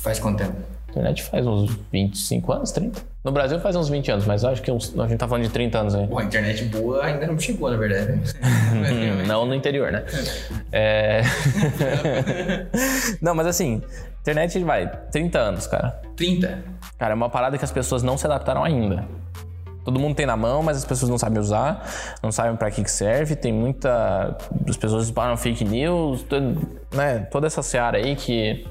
Faz quanto tempo? A internet faz uns 25 anos, 30. No Brasil faz uns 20 anos, mas acho que uns- a gente tá falando de 30 anos aí. Pô, a internet boa ainda não chegou, na verdade. Não no interior, né? É... não, mas assim, internet vai, 30 anos, cara. 30. Cara, é uma parada que as pessoas não se adaptaram ainda. Todo mundo tem na mão, mas as pessoas não sabem usar, não sabem pra que que serve. Tem muita. As pessoas espalham fake news, né? Toda essa seara aí que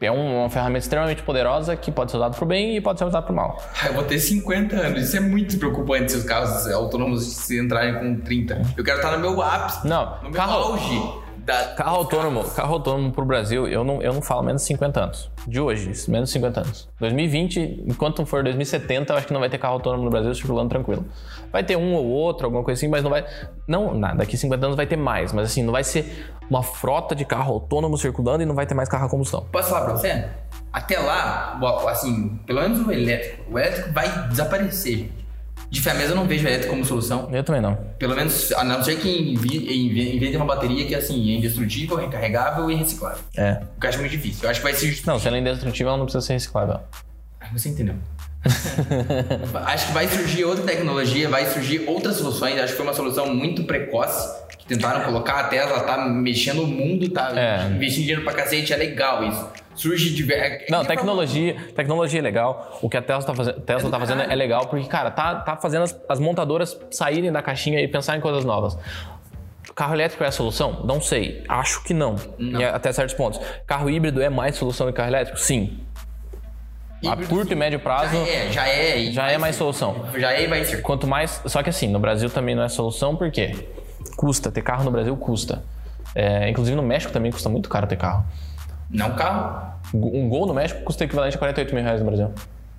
é um- uma ferramenta extremamente poderosa que pode ser usada pro bem e pode ser usada pro mal. Ah, eu vou ter 50 anos. Isso é muito preocupante se os carros autônomos se entrarem com 30. Eu quero estar no meu ápice, Não, no meu carro, auge. Da... carro autônomo, carro autônomo pro Brasil, eu não, eu não falo menos de 50 anos. De hoje, menos de 50 anos. 2020, enquanto for 2070, eu acho que não vai ter carro autônomo no Brasil circulando tranquilo. Vai ter um ou outro, alguma coisa assim, mas não vai. Não, nada, daqui 50 anos vai ter mais, mas assim, não vai ser uma frota de carro autônomo circulando e não vai ter mais carro a combustão. Posso falar pra você? Até lá, assim, pelo menos o elétrico, o elétrico vai desaparecer, gente. De fé mesmo eu não vejo elétrico como solução. Eu também não. Pelo menos, a não ser que invi- invi- invente uma bateria que assim, é indestrutível, recarregável e reciclável. É. O que eu acho muito difícil. Eu acho que vai ser. Não, se ela é indestrutível, ela não precisa ser reciclável. Ah, Você entendeu? acho que vai surgir outra tecnologia, vai surgir outras soluções. Acho que foi uma solução muito precoce. Que tentaram colocar a Tesla, tá mexendo o mundo, tá É. investindo dinheiro pra cacete, é legal isso. Surge diver... Não, tecnologia, tecnologia é legal. O que a Tesla tá fazendo, Tesla tá fazendo é legal porque, cara, tá, tá fazendo as, as montadoras saírem da caixinha e pensar em coisas novas. Carro elétrico é a solução? Não sei. Acho que não. Não. E até certos pontos. Carro híbrido é mais solução que carro elétrico? Sim. A Híbrido, curto e médio prazo Já é, já é. já é mais ser. solução. Já é e vai ser. Quanto mais. Só que assim, no Brasil também não é solução, por quê? Custa. Ter carro no Brasil custa. É, inclusive no México também custa muito caro ter carro. Não carro. Um gol no México custa equivalente a 48 mil reais no Brasil.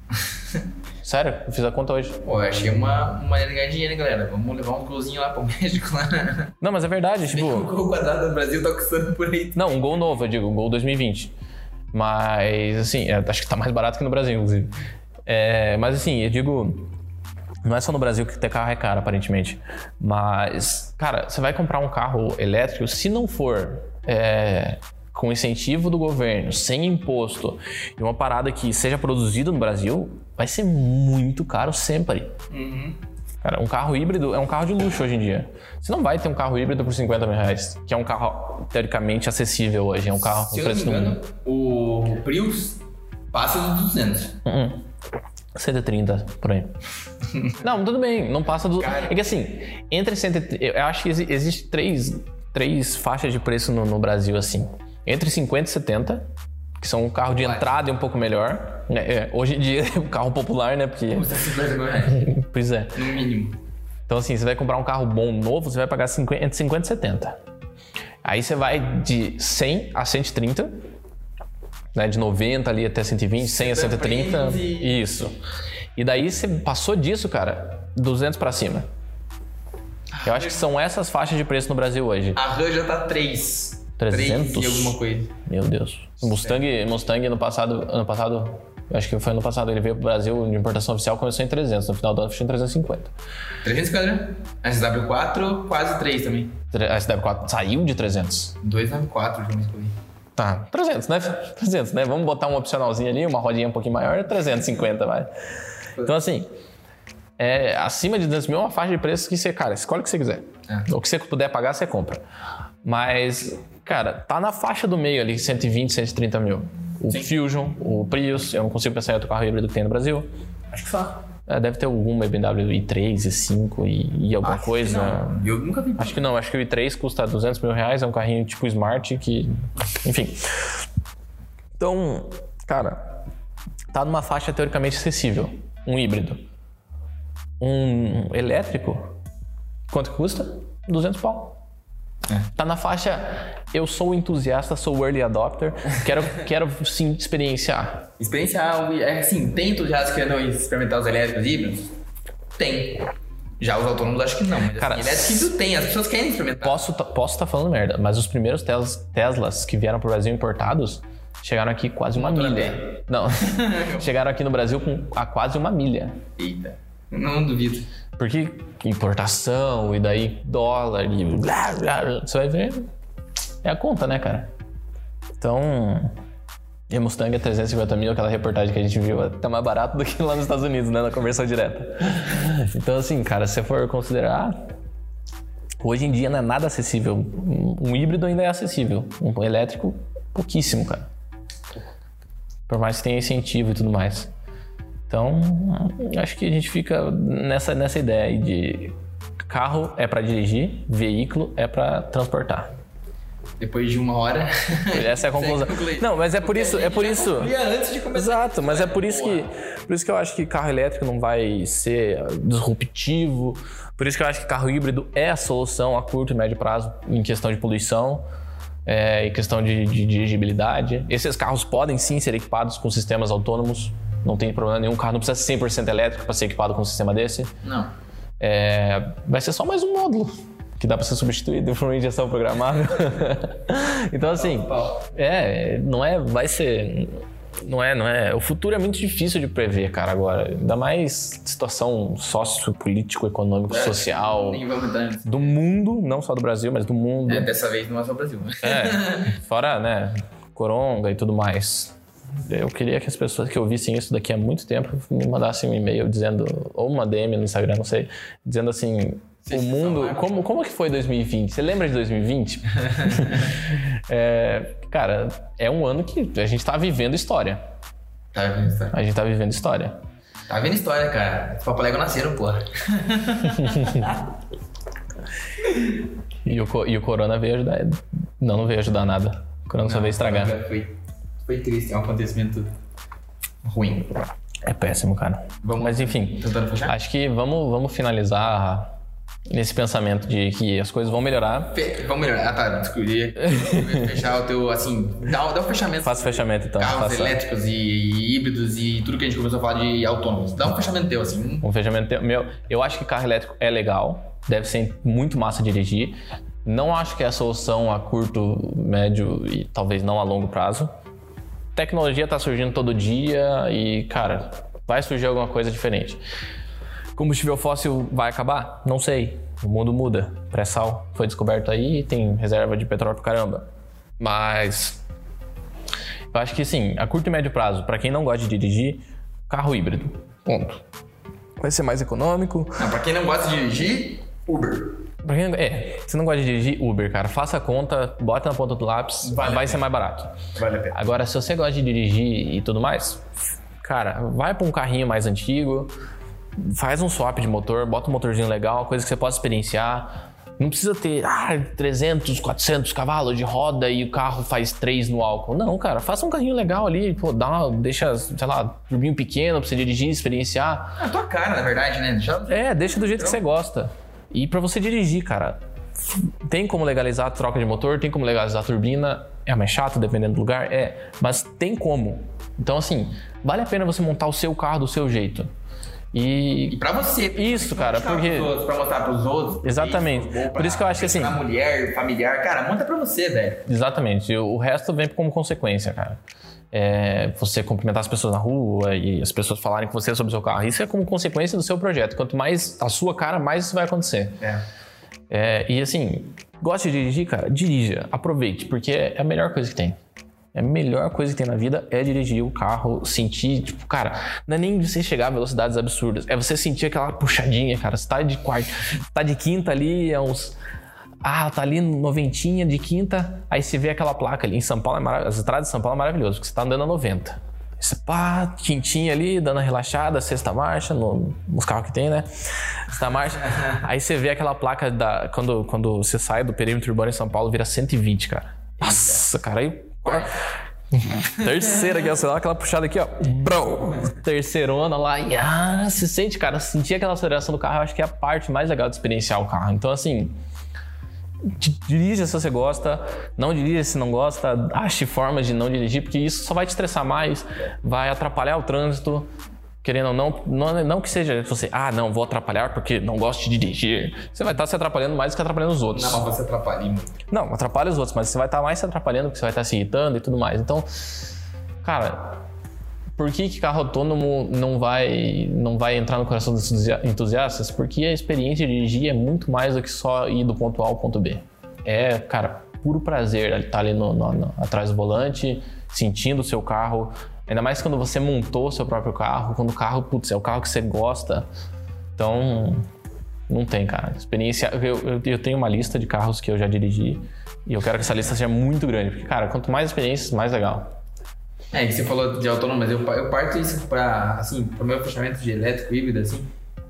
Sério? Eu fiz a conta hoje. Pô, eu achei uma, maneira de ganhar dinheiro, hein, galera. Vamos levar um golzinho lá pro México lá. Não, mas é verdade, tipo. gol quadrado do Brasil tá custando por aí. Não, um gol novo, eu digo, um gol 2020. Mas, assim, é, acho que tá mais barato que no Brasil, inclusive. É, mas, assim, eu digo. Não é só no Brasil que ter carro é caro, aparentemente. Mas, cara, você vai comprar um carro elétrico, se não for é, com incentivo do governo, sem imposto, e uma parada que seja produzida no Brasil, vai ser muito caro sempre. Cara, um carro híbrido é um carro de luxo hoje em dia. Você não vai ter um carro híbrido por 50 mil reais, que é um carro teoricamente acessível hoje, é um carro Se com preço do engano, mundo. o Prius passa dos 200. 130 por aí. não, tudo bem, não passa do. Cara. É que assim, entre 130. Eu acho que exi- existe três, três faixas de preço no, no Brasil, assim. Entre 50 e 70, que são um carro de entrada e um pouco melhor. É, é, hoje em dia é um carro popular, né? Porque. Custa 50 mil reais, Pois é. no mínimo. Então, assim, você vai comprar um carro bom novo, você vai pagar 50, entre 50 e 70. Aí você vai de 100 a 130, né? De 90 ali até 120, 100 a 130. Prêmios e- Isso. E daí você passou disso, cara, 200 pra cima. Eu acho que são essas faixas de preço no Brasil hoje. A RAM já tá 3. 300? 3 e alguma coisa. Meu Deus. Mustang, Mustang ano passado, ano passado, acho que foi ano passado, ele veio pro Brasil de importação oficial, começou em 300, no final do ano fechou em 350. 350, né? A SW4, quase 3 também. A SW4 saiu de 300. 294, já me escolhi. Tá, 300, né? 300, né? Vamos botar um opcionalzinho ali, uma rodinha um pouquinho maior, 350, vai. Então, assim, é, acima de 200 mil é uma faixa de preço que você, cara, escolhe o que você quiser. É. O que você puder pagar, você compra. Mas, cara, tá na faixa do meio ali, 120, 130 mil. O Sim. Fusion, o Prius, eu não consigo pensar em outro carro híbrido que tem no Brasil. Acho que só. É, deve ter alguma BMW i3, i5 e, e alguma Acho coisa. não. Eu nunca vi. Acho que não, acho que o i3 custa 200 mil reais, é um carrinho tipo Smart que. Enfim. Então, cara, tá numa faixa teoricamente acessível. Um híbrido. Um elétrico, quanto que custa? 200 pau. É. Tá na faixa, eu sou entusiasta, sou early adopter, quero, quero sim experienciar. Experiencial, é assim, tem entusiastas querendo experimentar os elétricos híbridos? Tem. Já os autônomos acho que não, mas Cara, assim, elétrico híbrido tem, as pessoas querem experimentar. Posso estar posso tá falando merda, mas os primeiros Teslas, Teslas que vieram pro Brasil importados chegaram aqui quase uma Motor milha. Não, chegaram aqui no Brasil com a quase uma milha. Eita, não duvido. Porque importação e daí dólar e blá, blá, blá, você vai ver. É a conta, né, cara? Então. E a Mustang é 350 mil, aquela reportagem que a gente viu, tá mais barato do que lá nos Estados Unidos, né, na conversão direta. Então, assim, cara, se você for considerar, hoje em dia não é nada acessível. Um híbrido ainda é acessível, um elétrico, pouquíssimo, cara. Por mais que tenha incentivo e tudo mais. Então, acho que a gente fica nessa, nessa ideia aí de carro é para dirigir, veículo é para transportar. Depois de uma hora. Essa é a conclusão. Não, mas é por isso, é por isso. Antes de começar. Exato, mas é por isso que por isso que eu acho que carro elétrico não vai ser disruptivo. Por isso que eu acho que carro híbrido é a solução a curto e médio prazo em questão de poluição, é, em questão de, de dirigibilidade. Esses carros podem sim ser equipados com sistemas autônomos. Não tem problema nenhum. O carro não precisa ser 100% elétrico para ser equipado com um sistema desse. Não. É, vai ser só mais um módulo que dá para ser substituído por uma injeção programável. então assim, é, não é, vai ser Não é, não é. O futuro é muito difícil de prever, cara, agora. Ainda mais situação sociopolítico, econômico, social. Nem vamos. Do mundo, não só do Brasil, mas do mundo. É, dessa vez não é só o Brasil. É, fora, né, coronga e tudo mais. Eu queria que as pessoas que ouvissem isso daqui a muito tempo me mandassem um e-mail dizendo, ou uma DM no Instagram, não sei, dizendo assim, o mundo, lá, como, como que foi 2020? Você lembra de 2020? É, cara, é um ano que a gente tá vivendo história. Tá vendo história? A gente tá vivendo história. Tá vendo história, cara. Os papalégua nasceram, porra. E o, e o Corona veio ajudar. Não, não veio ajudar nada. O Corona só veio estragar. Foi, foi triste, é um acontecimento ruim. É péssimo, cara. Vamos- Mas enfim, Tentando fechar? acho que vamos, vamos finalizar nesse pensamento de que as coisas vão melhorar. Fe- Vamos melhorar. Ah, tá. Ia Fechar o teu, assim, dá, dá um fechamento. Faça fechamento então. Carros Faça elétricos e híbridos e tudo que a gente começou a falar de autônomos. Dá um fechamento teu, assim. um fechamento teu- meu. Eu acho que carro elétrico é legal, deve ser muito massa dirigir. Não acho que é a solução a curto, médio e talvez não a longo prazo. Tecnologia tá surgindo todo dia e, cara, vai surgir alguma coisa diferente. Combustível fóssil vai acabar? Não sei. O mundo muda. Pré-sal foi descoberto aí e tem reserva de petróleo pra caramba. Mas eu acho que sim, a curto e médio prazo, para quem não gosta de dirigir, carro híbrido. Ponto. Vai ser mais econômico. Não, pra quem não gosta de dirigir, Uber. Pra quem, é, se não gosta de dirigir, Uber, cara, faça a conta, bota na ponta do lápis, Vale vai ser mais barato. Vale a pena. Agora, se você gosta de dirigir e tudo mais, cara, vai pra um carrinho mais antigo, faz um swap de motor, bota um motorzinho legal, coisa que você possa experienciar. Não precisa ter ah, 300, 400 cavalos de roda e o carro faz 3 no álcool. Não, cara, faça um carrinho legal ali, pô, dá uma, deixa, sei lá, turbinho pequeno pra você dirigir, experienciar. É a tua cara, na verdade, né? Deixa... É, deixa do jeito que você gosta. E pra você dirigir, cara, tem como legalizar a troca de motor, tem como legalizar a turbina. É mais chato dependendo do lugar? É, mas tem como. Então, assim, vale a pena você montar o seu carro do seu jeito. E. E pra você. Isso, cara, Pra porque- pros outros, pra mostrar pros outros. pra Exatamente. ou Por isso que eu acho que, assim- pra mulher, familiar. Cara, monta pra você, velho. Exatamente. E O resto vem como consequência, cara. É, você cumprimentar as pessoas na rua e as pessoas falarem com você sobre o seu carro. Isso é como consequência do seu projeto. Quanto mais a sua cara, mais isso vai acontecer. É. É, e assim, gosta de dirigir, cara? Dirija, aproveite, porque é a melhor coisa que tem. É a melhor coisa que tem na vida é dirigir o carro, sentir, tipo, cara, não é nem você chegar a velocidades absurdas, é você sentir aquela puxadinha, cara. Você tá de quarta, tá de quinta ali, é uns. Ah, tá ali noventinha de quinta, aí você vê aquela placa ali. Em São Paulo, é marav- as estradas de São Paulo é maravilhoso, porque você tá andando a 90. Você pá, quintinha ali, dando a relaxada, sexta marcha, no, nos carros que tem, né? Sexta marcha. Aí você vê aquela placa da. Quando, quando você sai do perímetro urbano em São Paulo, vira 120, cara. Nossa, cara, aí. Terceira aqui, você dá aquela puxada aqui, ó. Bro! Terceirona lá. E, ah, você sente, cara, sentir aquela aceleração do carro, eu acho que é a parte mais legal de experienciar o carro. Então, assim. di- Dirija se você gosta, não dirija se não gosta, ache formas de não dirigir, porque isso só vai te estressar mais, vai atrapalhar o trânsito. Querendo ou não, não, não que seja você, ah, não, vou atrapalhar porque não gosto de dirigir. Você vai estar se atrapalhando mais do que atrapalhando os outros. Não, mas você atrapalha muito. Não, atrapalha os outros, mas você vai estar mais se atrapalhando porque você vai estar se irritando e tudo mais. Então, cara, por que, que carro autônomo não vai, não vai entrar no coração dos entusia- entusiastas? Porque a experiência de dirigir é muito mais do que só ir do ponto A ao ponto B. É, cara, puro prazer estar ali no, no- no- atrás do volante, sentindo o seu carro. Ainda mais quando você montou o seu próprio carro, quando o carro, putz, é o carro que você gosta. Então, não tem, cara. Experiência. Eu, eu, eu tenho uma lista de carros que eu já dirigi e eu quero que essa lista seja muito grande, porque, cara, quanto mais experiências, mais legal. É, e você falou de autônomo, mas eu, eu parto isso pra, assim, pro meu fechamento de elétrico híbrido, assim.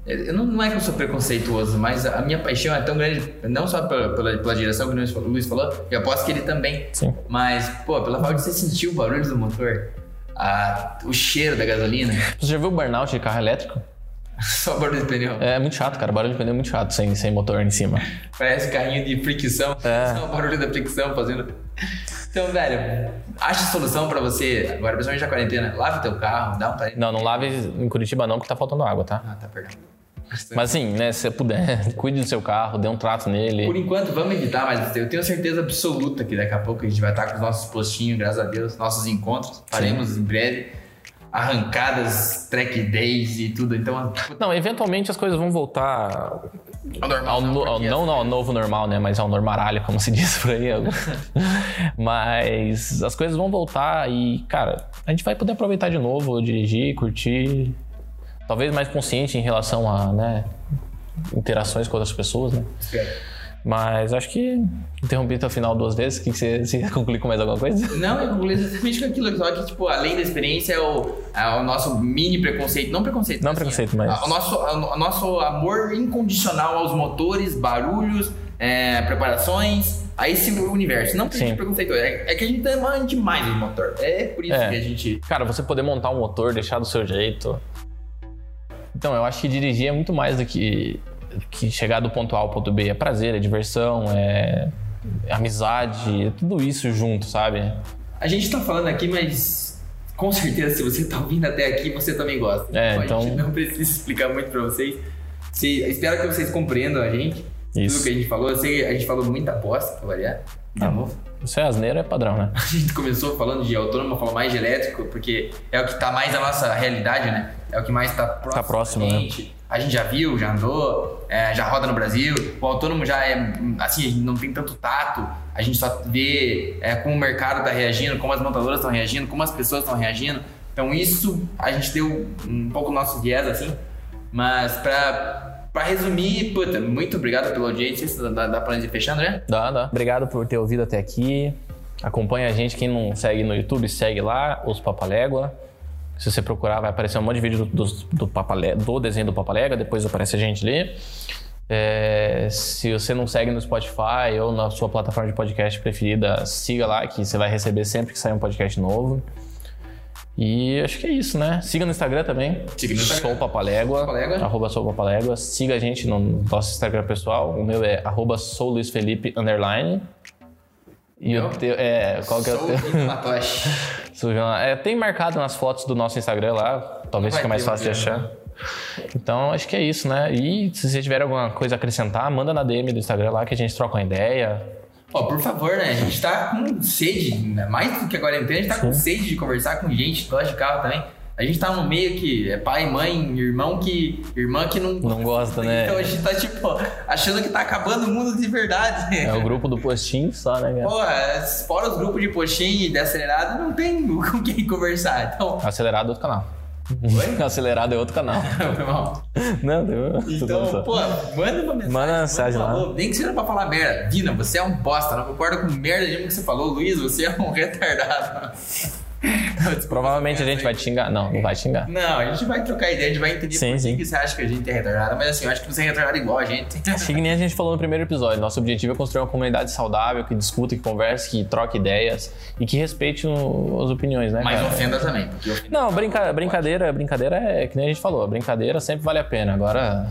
Eu não, não é que eu sou preconceituoso, mas a minha paixão é tão grande, não só pela, pela, pela direção que o Luiz falou- o Luiz falou, eu aposto que ele também. Sim. Mas, pô, pela falta de você sentir o barulho do motor, a, o cheiro da gasolina, Você já viu o burnout de carro elétrico? só barulho do pneu. É muito chato, cara. Barulho de pneu é muito chato sem, sem motor em cima. Parece carrinho de fricção, É. só o barulho da fricção fazendo. Então, velho, acha solução pra você, agora principalmente na quarentena, lave teu carro, dá um parede. Não, não lave em Curitiba não, porque tá faltando água, tá? Ah, tá, perdão. Mas assim, né, se você puder, cuide do seu carro, dê um trato nele. Por enquanto, vamos evitar, mas eu tenho certeza absoluta que daqui a pouco a gente vai estar com os nossos postinhos, graças a Deus, nossos encontros. Faremos em breve arrancadas, track days e tudo. Então, Não, eventualmente as coisas vão voltar ao normal. ao, no- ao- porque- não ao novo normal, né? Mas ao normalho, como se diz por aí. Mas as coisas vão voltar e, cara, a gente vai poder aproveitar de novo, dirigir, curtir. Talvez mais consciente em relação a, né, interações com outras pessoas, né? Mas acho que interrompi até o final duas vezes. O que que você, você quer concluir com mais alguma coisa? Não, eu concluí exatamente com aquilo. Só que, tipo, além da experiência, é o, é o nosso mini preconceito. Não preconceito. Não assim, preconceito, mas- O nosso, o nosso amor incondicional aos motores, barulhos, é, preparações, a esse universo. Não que a gente Sim. é preconceituoso, é, é que a gente ama demais o motor. É por isso É. que a gente... Cara, você poder montar um motor, deixar do seu jeito. Então, eu acho que dirigir é muito mais do que, que chegar do ponto A ao ponto B. É prazer, é diversão, é amizade, é tudo isso junto, sabe? A gente tá falando aqui, mas... Com certeza, se você tá ouvindo até aqui, você também gosta. É, a então- gente não precisa explicar muito pra vocês. Se, espero que vocês compreendam a gente. Isso. Tudo que a gente falou. Eu sei que a gente falou muita aposta, pra variar. De Ah. novo. Isso é asneiro, é padrão, né? A gente começou falando de autônomo, falou mais de elétrico, porque é o que tá mais na nossa realidade, né? É o que mais tá próximo. Tá próximo, da né? gente. A gente já viu, já andou, é, já roda no Brasil. O autônomo já é, assim, não tem tanto tato. A gente só vê é, como o mercado tá reagindo, como as montadoras estão reagindo, como as pessoas estão reagindo. Então isso a gente deu um pouco o nosso viés, assim. Mas pra, pra resumir, puta, muito obrigado pela audiência. Dá, dá pra ir fechando, né? Dá, dá. Obrigado por ter ouvido até aqui. Acompanha a gente. Quem não segue no YouTube, segue lá, os Papalégua. Se você procurar, vai aparecer um monte de vídeo do, do, do, Papalé- do desenho do Papalégua, depois aparece a gente ali. É, se você não segue no Spotify ou na sua plataforma de podcast preferida, siga lá que você vai receber sempre que sair um podcast novo. E acho que é isso, né? Siga no Instagram também. Siga no Instagram. Sou Papalégua. Papalégua. Arroba Sou Papalégua. Siga a gente no nosso Instagram pessoal. O meu é arroba Sou Luiz Felipe underline. E o teu é. Qual que é o Sou teu? Sujão. É, tem marcado nas fotos do nosso Instagram lá. Talvez Vai fique mais fácil de achar. Então acho que é isso, né? E se você tiver alguma coisa a acrescentar, manda na DM do Instagram lá que a gente troca uma ideia. Ó, por favor, né? A gente tá com sede, né? mais do que a quarentena, a gente tá com sede de conversar com gente que gosta de carro também. A gente tá no meio que é pai, mãe, irmão que. irmã que não. Não gosta, né? Então a gente tá, tipo, achando que tá acabando o mundo de verdade. É o grupo do postinho só, né, cara? Pô, é, fora os grupos de postinho e de acelerado, não tem com quem conversar. Então. Acelerado é outro canal. Oi? Acelerado é outro canal. Foi mal. Não, deu. Então, pô, manda uma mensagem. Manda uma mensagem lá. falou, Nem que seja pra falar merda. Dina, você é um bosta, não concordo com merda de que você falou. Luiz, você é um retardado. Provavelmente a gente vai te xingar. Não, não vai xingar. Não, a gente vai trocar ideia, a gente vai entender Sim, por que sim. que você acha que a gente é retardado. Mas assim, eu acho que você é retardado igual a gente. Acho que nem a gente falou no primeiro episódio. Nosso objetivo é construir uma comunidade saudável, que discuta, que converse, que troque ideias e que respeite o- as opiniões, né? Mas cara? ofenda também, porque ofenda. Não, brinca- brincadeira, brincadeira é que nem a gente falou, a brincadeira sempre vale a pena. Agora,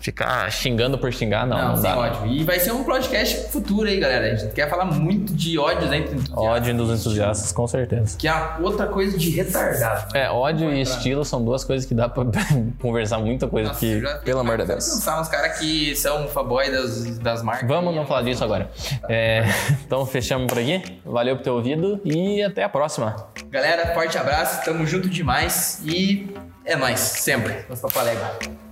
ficar xingando por xingar, não. Não, Não, dá. ódio. E vai ser um podcast futuro aí, galera. A gente quer falar muito de ódios entre entusiastas. Ódio dos entusiastas, com certeza. Que é outra coisa de retardado. É, ódio e estilo são duas coisas que dá pra conversar muita coisa, Nossa, eu já- pelo amor de Deus. Pensar uns caras que são fanboy das, das marcas. Vamos não falar disso agora. É, então, fechamos por aqui. Valeu por ter ouvido e até a próxima. Galera, forte abraço, tamo junto demais e é nóis, sempre. Nosso Papalégua.